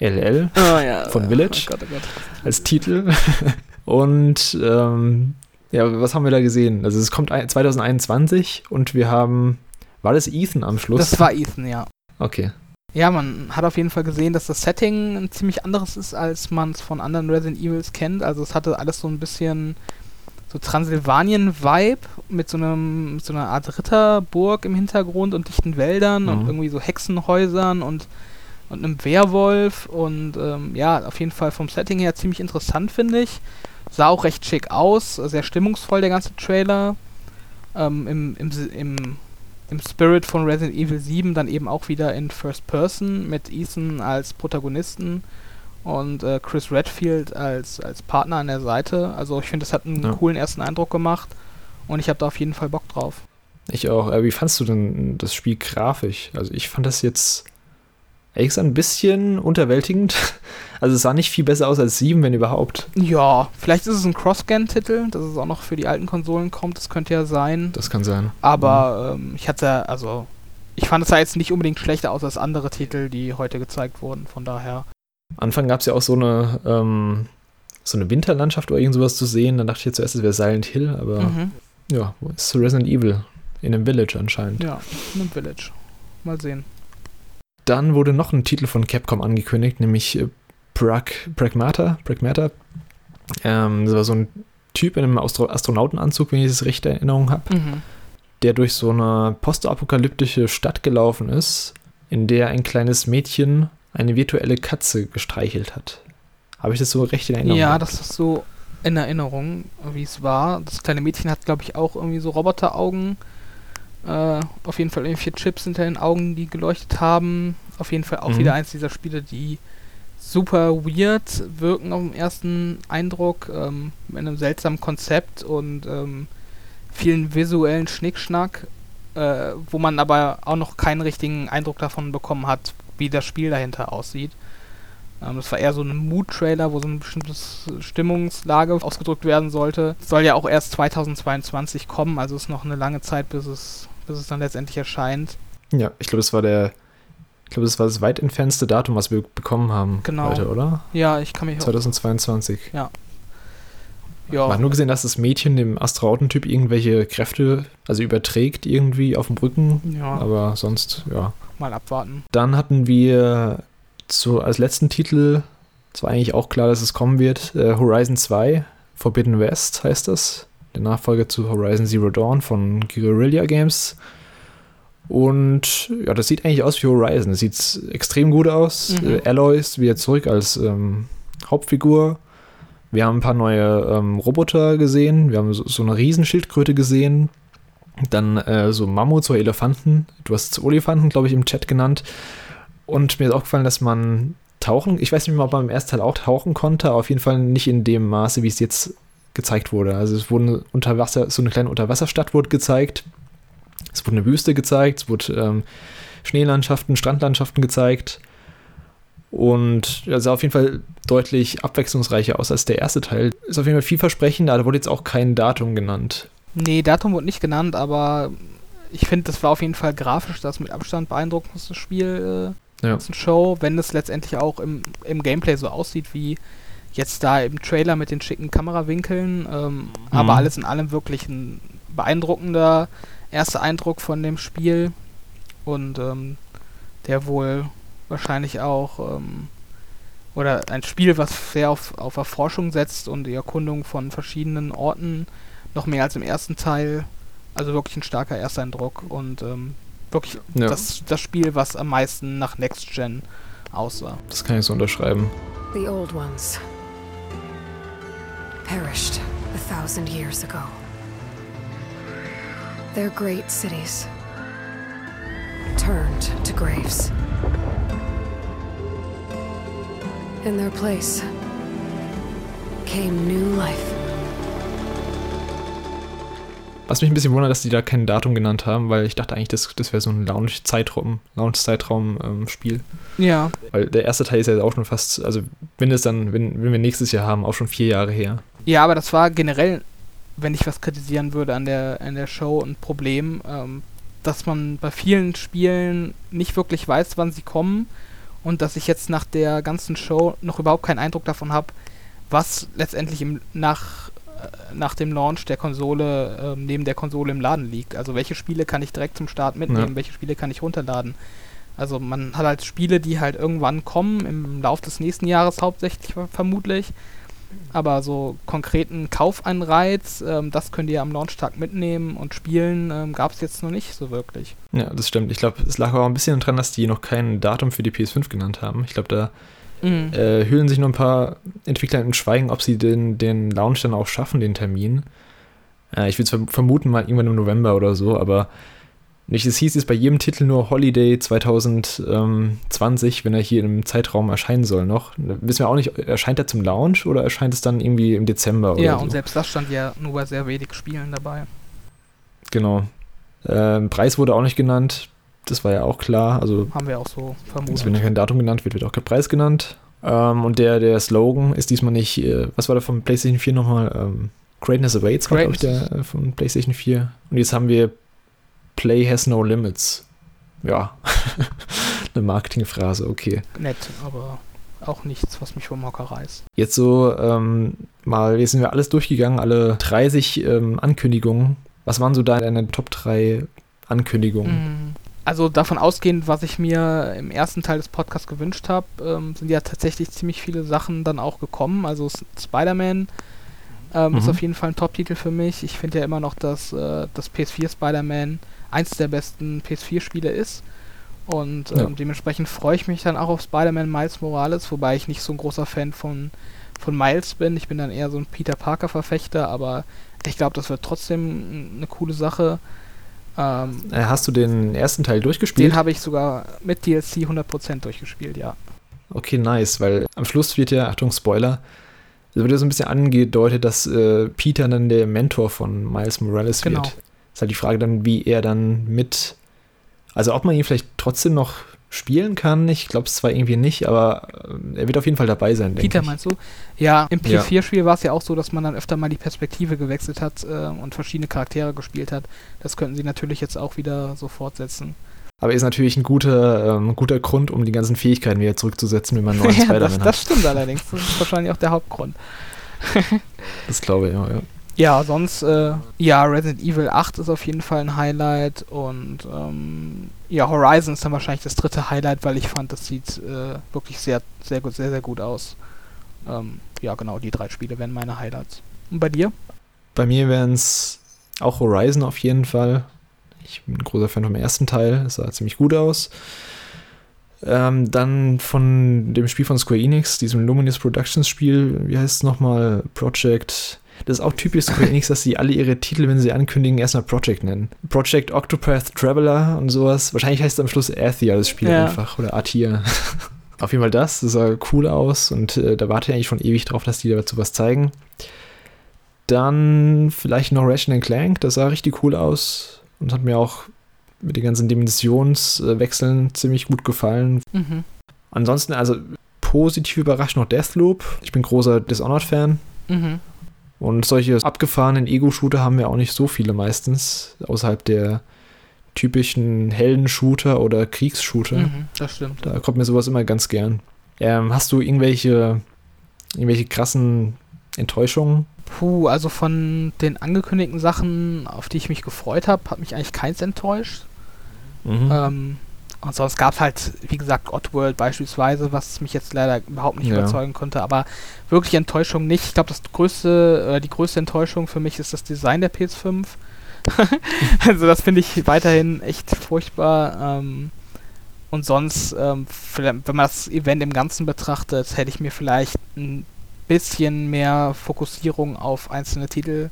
V-I-L-L Oh, ja. von Village. Oh Gott, oh Gott. als Titel. Und ähm, ja, was haben wir da gesehen? Also es kommt ein- 2021 und wir haben, war das Ethan am Schluss? Das war Ethan, ja. okay. Ja, man hat auf jeden Fall gesehen, dass das Setting ein ziemlich anderes ist, als man es von anderen Resident Evils kennt. Also es hatte alles so ein bisschen so Transsilvanien-Vibe mit so einem mit so einer Art Ritterburg im Hintergrund und dichten Wäldern und Mhm. irgendwie so Hexenhäusern und und einem Werwolf und ähm, ja, auf jeden Fall vom Setting her ziemlich interessant, finde ich. Sah auch recht schick aus, sehr stimmungsvoll der ganze Trailer. Ähm, im, im, im, Im Spirit von Resident Evil 7 dann eben auch wieder in First Person mit Ethan als Protagonisten und äh, Chris Redfield als, als Partner an der Seite. Also ich finde, das hat einen Ja. coolen ersten Eindruck gemacht und ich habe da auf jeden Fall Bock drauf. Ich auch. Wie fandst du denn das Spiel grafisch? Also ich fand das jetzt ehrlich gesagt ein bisschen unterwältigend. Also es sah nicht viel besser aus als 7, wenn überhaupt. Ja, vielleicht ist es ein Cross-Scan-Titel, dass es auch noch für die alten Konsolen kommt, das könnte ja sein. Das kann sein. Aber ähm, ich hatte, also, ich fand es ja jetzt nicht unbedingt schlechter aus als andere Titel, die heute gezeigt wurden. Von daher. Anfang gab es ja auch so eine, ähm, so eine Winterlandschaft oder irgend sowas zu sehen. Dann dachte ich zuerst, es wäre Silent Hill, aber Mhm. ja, wo ist Resident Evil? In einem Village anscheinend. Ja, in einem Village. Mal sehen. Dann wurde noch ein Titel von Capcom angekündigt, nämlich äh, Prag, Pragmata. Pragmata. Ähm, das war so ein Typ in einem Astro Astronautenanzug, wenn ich das recht in Erinnerung habe, Mhm. der durch so eine postapokalyptische Stadt gelaufen ist, in der ein kleines Mädchen eine virtuelle Katze gestreichelt hat. Habe ich das so recht in Erinnerung? Ja, gehabt? das ist so in Erinnerung, wie es war. Das kleine Mädchen hat, glaube ich, auch irgendwie so Roboteraugen. Äh, auf jeden Fall irgendwie vier Chips hinter den Augen, die geleuchtet haben. Auf jeden Fall auch Mhm. wieder eins dieser Spiele, die super weird wirken auf den ersten Eindruck, ähm, mit einem seltsamen Konzept und ähm, vielen visuellen Schnickschnack, äh, wo man aber auch noch keinen richtigen Eindruck davon bekommen hat, wie das Spiel dahinter aussieht. Ähm, das war eher so ein Mood-Trailer, wo so eine bestimmte Stimmungslage ausgedrückt werden sollte. Soll ja auch erst 2022 kommen, also ist noch eine lange Zeit, bis es, bis es dann letztendlich erscheint. Ja, ich glaube, das war der, ich glaube, das war das weit entfernste Datum, was wir bekommen haben Genau. heute, oder? Ja, ich kann mich auch. 2022. Ja. Man hat nur gesehen, dass das Mädchen dem Astronautentyp irgendwelche Kräfte, also überträgt irgendwie auf dem Rücken, Ja, aber sonst, ja. mal abwarten. Dann hatten wir zu, als letzten Titel, es war eigentlich auch klar, dass es kommen wird, äh, Horizon 2, Forbidden West heißt das. Der Nachfolger zu Horizon Zero Dawn von Guerrilla Games. Und ja, das sieht eigentlich aus wie Horizon. Es sieht extrem gut aus. Mhm. Äh, Alloy ist wieder zurück als ähm, Hauptfigur. Wir haben ein paar neue ähm, Roboter gesehen. Wir haben so, so eine Riesenschildkröte gesehen. Dann äh, so Mammuts, so Elefanten. Du hast es Olifanten, glaube ich, im Chat genannt. Und mir ist auch gefallen, dass man tauchen, ich weiß nicht mehr, ob man im ersten Teil auch tauchen konnte, aber auf jeden Fall nicht in dem Maße, wie es jetzt gezeigt wurde. Also es wurde unter Wasser, so eine kleine Unterwasserstadt wurde gezeigt. Es wurde eine Wüste gezeigt, es wurde ähm, Schneelandschaften, Strandlandschaften gezeigt. Und ja, sah auf jeden Fall deutlich abwechslungsreicher aus als der erste Teil. Ist auf jeden Fall vielversprechender, da wurde jetzt auch kein Datum genannt. Nee, Datum wurde nicht genannt, aber ich finde, das war auf jeden Fall grafisch das mit Abstand beeindruckendste Spiel äh, Ja. ja. Show, wenn es letztendlich auch im, im Gameplay so aussieht wie jetzt da im Trailer mit den schicken Kamerawinkeln. Ähm, Aber Mhm. alles in allem wirklich ein beeindruckender erster Eindruck von dem Spiel und ähm, der wohl wahrscheinlich auch ähm, oder ein Spiel, was sehr auf, auf Erforschung setzt und die Erkundung von verschiedenen Orten noch mehr als im ersten Teil. Also wirklich ein starker Ersteindruck und ähm, wirklich Ja. das, das Spiel, was am meisten nach Next Gen aussah. Das kann ich so unterschreiben. The old ones perished a thousand years ago. Their great cities turned to graves. In their place came new life. Was mich ein bisschen wundert, dass die da kein Datum genannt haben, weil ich dachte eigentlich, das, das wäre so ein Launch-Zeitraum, Launch-Zeitraum-Spiel. Ja, weil der erste Teil ist ja auch schon fast, also wenn es dann, wenn, wenn wir nächstes Jahr haben, auch schon vier Jahre her. Ja, aber das war generell, wenn ich was kritisieren würde an der, an der Show, ein Problem, ähm, dass man bei vielen Spielen nicht wirklich weiß, wann sie kommen und dass ich jetzt nach der ganzen Show noch überhaupt keinen Eindruck davon habe, was letztendlich im, nach, äh, nach dem Launch der Konsole ähm, neben der Konsole im Laden liegt. Also welche Spiele kann ich direkt zum Start mitnehmen, Ja. welche Spiele kann ich runterladen. Also man hat halt Spiele, die halt irgendwann kommen, im Lauf des nächsten Jahres hauptsächlich ver- vermutlich. Aber so konkreten Kaufeinreiz, ähm, das könnt ihr am Launchtag mitnehmen und spielen, ähm, gab es jetzt noch nicht so wirklich. Ja, das stimmt. Ich glaube, es lag auch ein bisschen dran, dass die noch kein Datum für die PS5 genannt haben. Ich glaube, da Mhm. äh, hüllen sich noch ein paar Entwickler in Schweigen, ob sie den, den Launch dann auch schaffen, den Termin. Äh, ich würde es vermuten, mal irgendwann im November oder so, aber nicht, es hieß jetzt bei jedem Titel nur Holiday 2020, wenn er hier im Zeitraum erscheinen soll noch. Da wissen wir auch nicht, erscheint er zum Launch oder erscheint es dann irgendwie im Dezember oder Ja, so? und selbst das stand ja nur bei sehr wenig Spielen dabei. Genau. Ähm, Preis wurde auch nicht genannt. Das war ja auch klar. Also Haben wir auch so Es vermutet. wird ja kein Datum genannt, wird, wird auch kein Preis genannt. Ähm, und der, der Slogan ist diesmal nicht, äh, was war der von PlayStation 4 nochmal? Ähm, Greatness Awaits war, glaube ich, der äh, von PlayStation 4. Und jetzt haben wir Play has no limits. Ja, eine Marketingphrase, okay. Nett, aber auch nichts, was mich vom Hocker reißt. Jetzt so ähm, mal, jetzt sind wir alles durchgegangen, alle 30 ähm, Ankündigungen. Was waren so deine Top 3 Ankündigungen? Mm, Also davon ausgehend, was ich mir im ersten Teil des Podcasts gewünscht habe, ähm, sind ja tatsächlich ziemlich viele Sachen dann auch gekommen. Also Spider-Man ähm, ist Mhm. auf jeden Fall ein Top-Titel für mich. Ich finde ja immer noch, dass äh, das PS4 Spider-Man eins der besten PS4-Spiele ist. Und ähm, Ja. dementsprechend freue ich mich dann auch auf Spider-Man Miles Morales, wobei ich nicht so ein großer Fan von, von Miles bin. Ich bin dann eher so ein Peter Parker-Verfechter, aber ich glaube, das wird trotzdem eine coole Sache. Ähm, Äh, hast du den ersten Teil durchgespielt? den habe ich sogar mit DLC 100% durchgespielt, ja. Okay, nice, weil am Schluss wird ja, Achtung, Spoiler, es wird ja so ein bisschen angedeutet, dass äh, Peter dann der Mentor von Miles Morales Genau. wird. Ist halt die Frage dann, wie er dann mit, also ob man ihn vielleicht trotzdem noch spielen kann. Ich glaube es zwar irgendwie nicht, aber äh, er wird auf jeden Fall dabei sein, denke Peter meinst du? Ja, im Ja. PS4-Spiel war es ja auch so, dass man dann öfter mal die Perspektive gewechselt hat äh, und verschiedene Charaktere gespielt hat. Das könnten sie natürlich jetzt auch wieder so fortsetzen. Aber ist natürlich ein guter, ähm, guter Grund, um die ganzen Fähigkeiten wieder zurückzusetzen, wenn man einen neuen ja, Spider-Man das, hat. das stimmt allerdings. Das ist wahrscheinlich auch der Hauptgrund. Das glaube ich, ja. ja. Ja, sonst, äh, ja, Resident Evil 8 ist auf jeden Fall ein Highlight und ähm, ja, Horizon ist dann wahrscheinlich das dritte Highlight, weil ich fand, das sieht äh, wirklich sehr, sehr gut, sehr, sehr gut aus. Ähm, ja, genau, die drei Spiele wären meine Highlights. Und bei dir? Bei mir wären es auch Horizon auf jeden Fall. Ich bin ein großer Fan vom ersten Teil. Das sah ziemlich gut aus. Ähm, dann von dem Spiel von Square Enix, diesem Luminous Productions Spiel, wie heißt es nochmal? Project. Das ist auch typisch Square Enix, dass sie alle ihre Titel, wenn sie ankündigen, erstmal Project nennen. Project Octopath Traveler und sowas. Wahrscheinlich heißt es am Schluss Athia, das Spiel Ja. einfach. Oder Athia. Auf jeden Fall das. Das sah cool aus und äh, da warte ich eigentlich schon ewig drauf, dass die dazu was zeigen. Dann vielleicht noch Ratchet Clank, das sah richtig cool aus und hat mir auch mit den ganzen Dimensionswechseln ziemlich gut gefallen. Mhm. Ansonsten, also positiv überrascht noch Deathloop. Ich bin großer Dishonored-Fan Mhm. Und solche abgefahrenen Ego-Shooter haben wir auch nicht so viele meistens, außerhalb der typischen Helden-Shooter oder Kriegsshooter. Mhm. Das stimmt. Da kommt mir sowas immer ganz gern. Ähm, hast du irgendwelche, irgendwelche krassen Enttäuschungen? Puh, also von den angekündigten Sachen, auf die ich mich gefreut habe, hat mich eigentlich keins enttäuscht. Mhm. Ähm, und sonst gab es halt, wie gesagt, Oddworld beispielsweise, was mich jetzt leider überhaupt nicht Ja. überzeugen konnte, aber wirklich Enttäuschung nicht. Ich glaube, das größte, oder die größte Enttäuschung für mich ist das Design der PS5. also das finde ich weiterhin echt furchtbar. Ähm, und sonst, ähm, wenn man das Event im Ganzen betrachtet, hätte ich mir vielleicht ein bisschen mehr Fokussierung auf einzelne Titel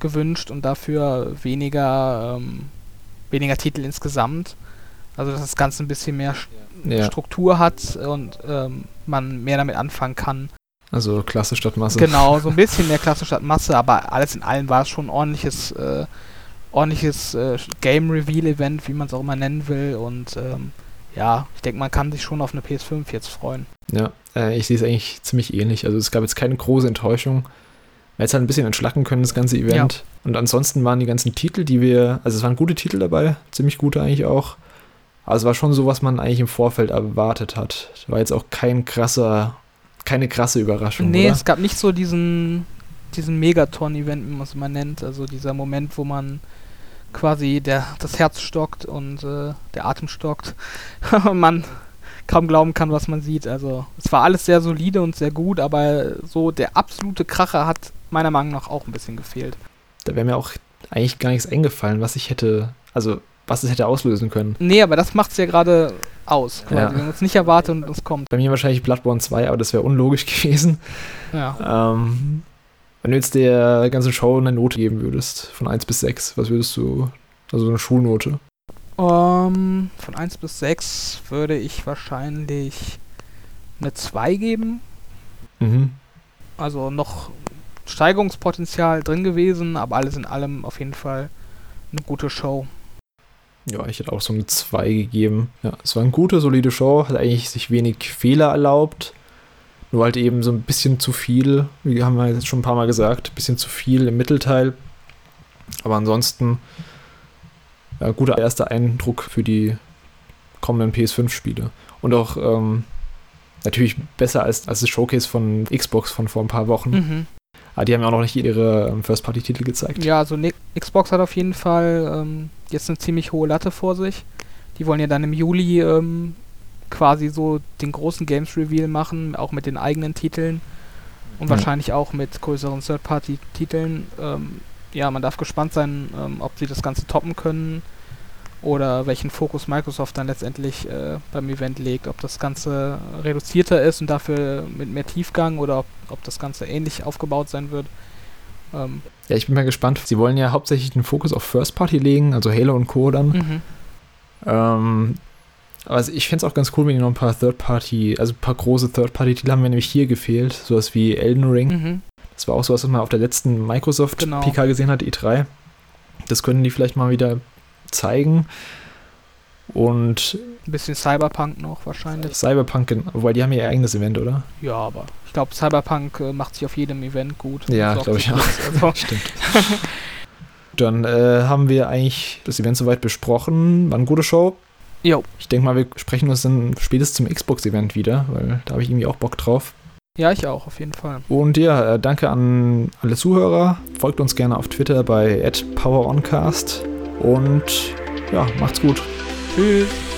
gewünscht und dafür weniger, ähm, weniger Titel insgesamt. Also dass das Ganze ein bisschen mehr ja, Struktur hat und ähm, man mehr damit anfangen kann. also Klasse statt Masse. Genau, so ein bisschen mehr Klasse statt Masse, aber alles in allem war es schon ein ordentliches, äh, ordentliches äh, Game Reveal Event, wie man es auch immer nennen will. Und ähm, ja, ich denke, man kann sich schon auf eine PS5 jetzt freuen. Ja, äh, ich sehe es eigentlich ziemlich ähnlich. Also es gab jetzt keine große Enttäuschung. Man hätte halt ein bisschen entschlacken können, das ganze Event. Ja. Und ansonsten waren die ganzen Titel, die wir, also es waren gute Titel dabei, ziemlich gute eigentlich auch. Aber es war schon so, was man eigentlich im Vorfeld erwartet hat. War jetzt auch kein krasser, keine krasse Überraschung. Nee, oder? es gab nicht so diesen, diesen Megaton-Event, wie man es immer nennt. Also dieser Moment, wo man quasi der, das Herz stockt und äh, der Atem stockt. man kaum glauben kann, was man sieht. Also es war alles sehr solide und sehr gut, aber so der absolute Kracher hat meiner Meinung nach auch ein bisschen gefehlt. Da wäre mir auch eigentlich gar nichts eingefallen, was ich hätte, also was es hätte auslösen können. Nee, aber das macht es ja gerade aus, quasi. Ja. Wenn man es nicht erwartet und es kommt. Bei mir wahrscheinlich Bloodborne 2, aber das wäre unlogisch gewesen. Ja. Ähm, wenn du jetzt der ganzen Show eine Note geben würdest, von 1 bis 6, was würdest du, also eine Schulnote? Um, ähm, von 1 bis 6 würde ich wahrscheinlich eine 2 geben. Mhm. Also noch Steigerungspotenzial drin gewesen, aber alles in allem auf jeden Fall eine gute Show. Ja, ich hätte auch so eine 2 gegeben. Ja, es war eine gute, solide Show, hat eigentlich sich wenig Fehler erlaubt. Nur halt eben so ein bisschen zu viel, wie haben wir jetzt schon ein paar Mal gesagt, ein bisschen zu viel im Mittelteil. Aber ansonsten ja, guter erster Eindruck für die kommenden PS5-Spiele. Und auch ähm, natürlich besser als, als das Showcase von Xbox von vor ein paar Wochen. Mhm. Aber die haben ja auch noch nicht ihre ähm, First-Party-Titel gezeigt. Ja, also Xbox hat auf jeden Fall ähm, jetzt eine ziemlich hohe Latte vor sich. Die wollen ja dann im Juli ähm, quasi so den großen Games-Reveal machen, auch mit den eigenen Titeln und mhm. wahrscheinlich auch mit größeren Third-Party-Titeln. Ähm, ja, man darf gespannt sein, ähm, ob sie das Ganze toppen können oder welchen Fokus Microsoft dann letztendlich äh, beim Event legt. Ob das Ganze reduzierter ist und dafür mit mehr Tiefgang oder ob, ob das Ganze ähnlich aufgebaut sein wird. Ähm ja, ich bin mal gespannt. Sie wollen ja hauptsächlich den Fokus auf First Party legen, also Halo und Co. dann. Mhm. Ähm, aber ich fände es auch ganz cool, wenn die noch ein paar Third-Party, also ein paar große Third-Party-Titel haben mir nämlich hier gefehlt, sowas wie Elden Ring. Mhm. Das war auch sowas, was man auf der letzten Microsoft genau. PK gesehen hat, E3. Das können die vielleicht mal wieder zeigen. Und. Ein bisschen Cyberpunk noch wahrscheinlich. Cyberpunk, wobei die haben ja ihr eigenes Event, oder? Ja, aber ich glaube, Cyberpunk äh, macht sich auf jedem Event gut. Ja, glaube ich auch. Also. Stimmt. Dann äh, haben wir eigentlich das Event soweit besprochen. War eine gute Show. Jo. Ich denke mal, wir sprechen uns dann spätestens zum Xbox-Event wieder, weil da habe ich irgendwie auch Bock drauf. Ja, ich auch, auf jeden Fall. Und ja, äh, danke an alle Zuhörer. Folgt uns gerne auf Twitter bei @poweroncast und ja, macht's gut. Tschüss.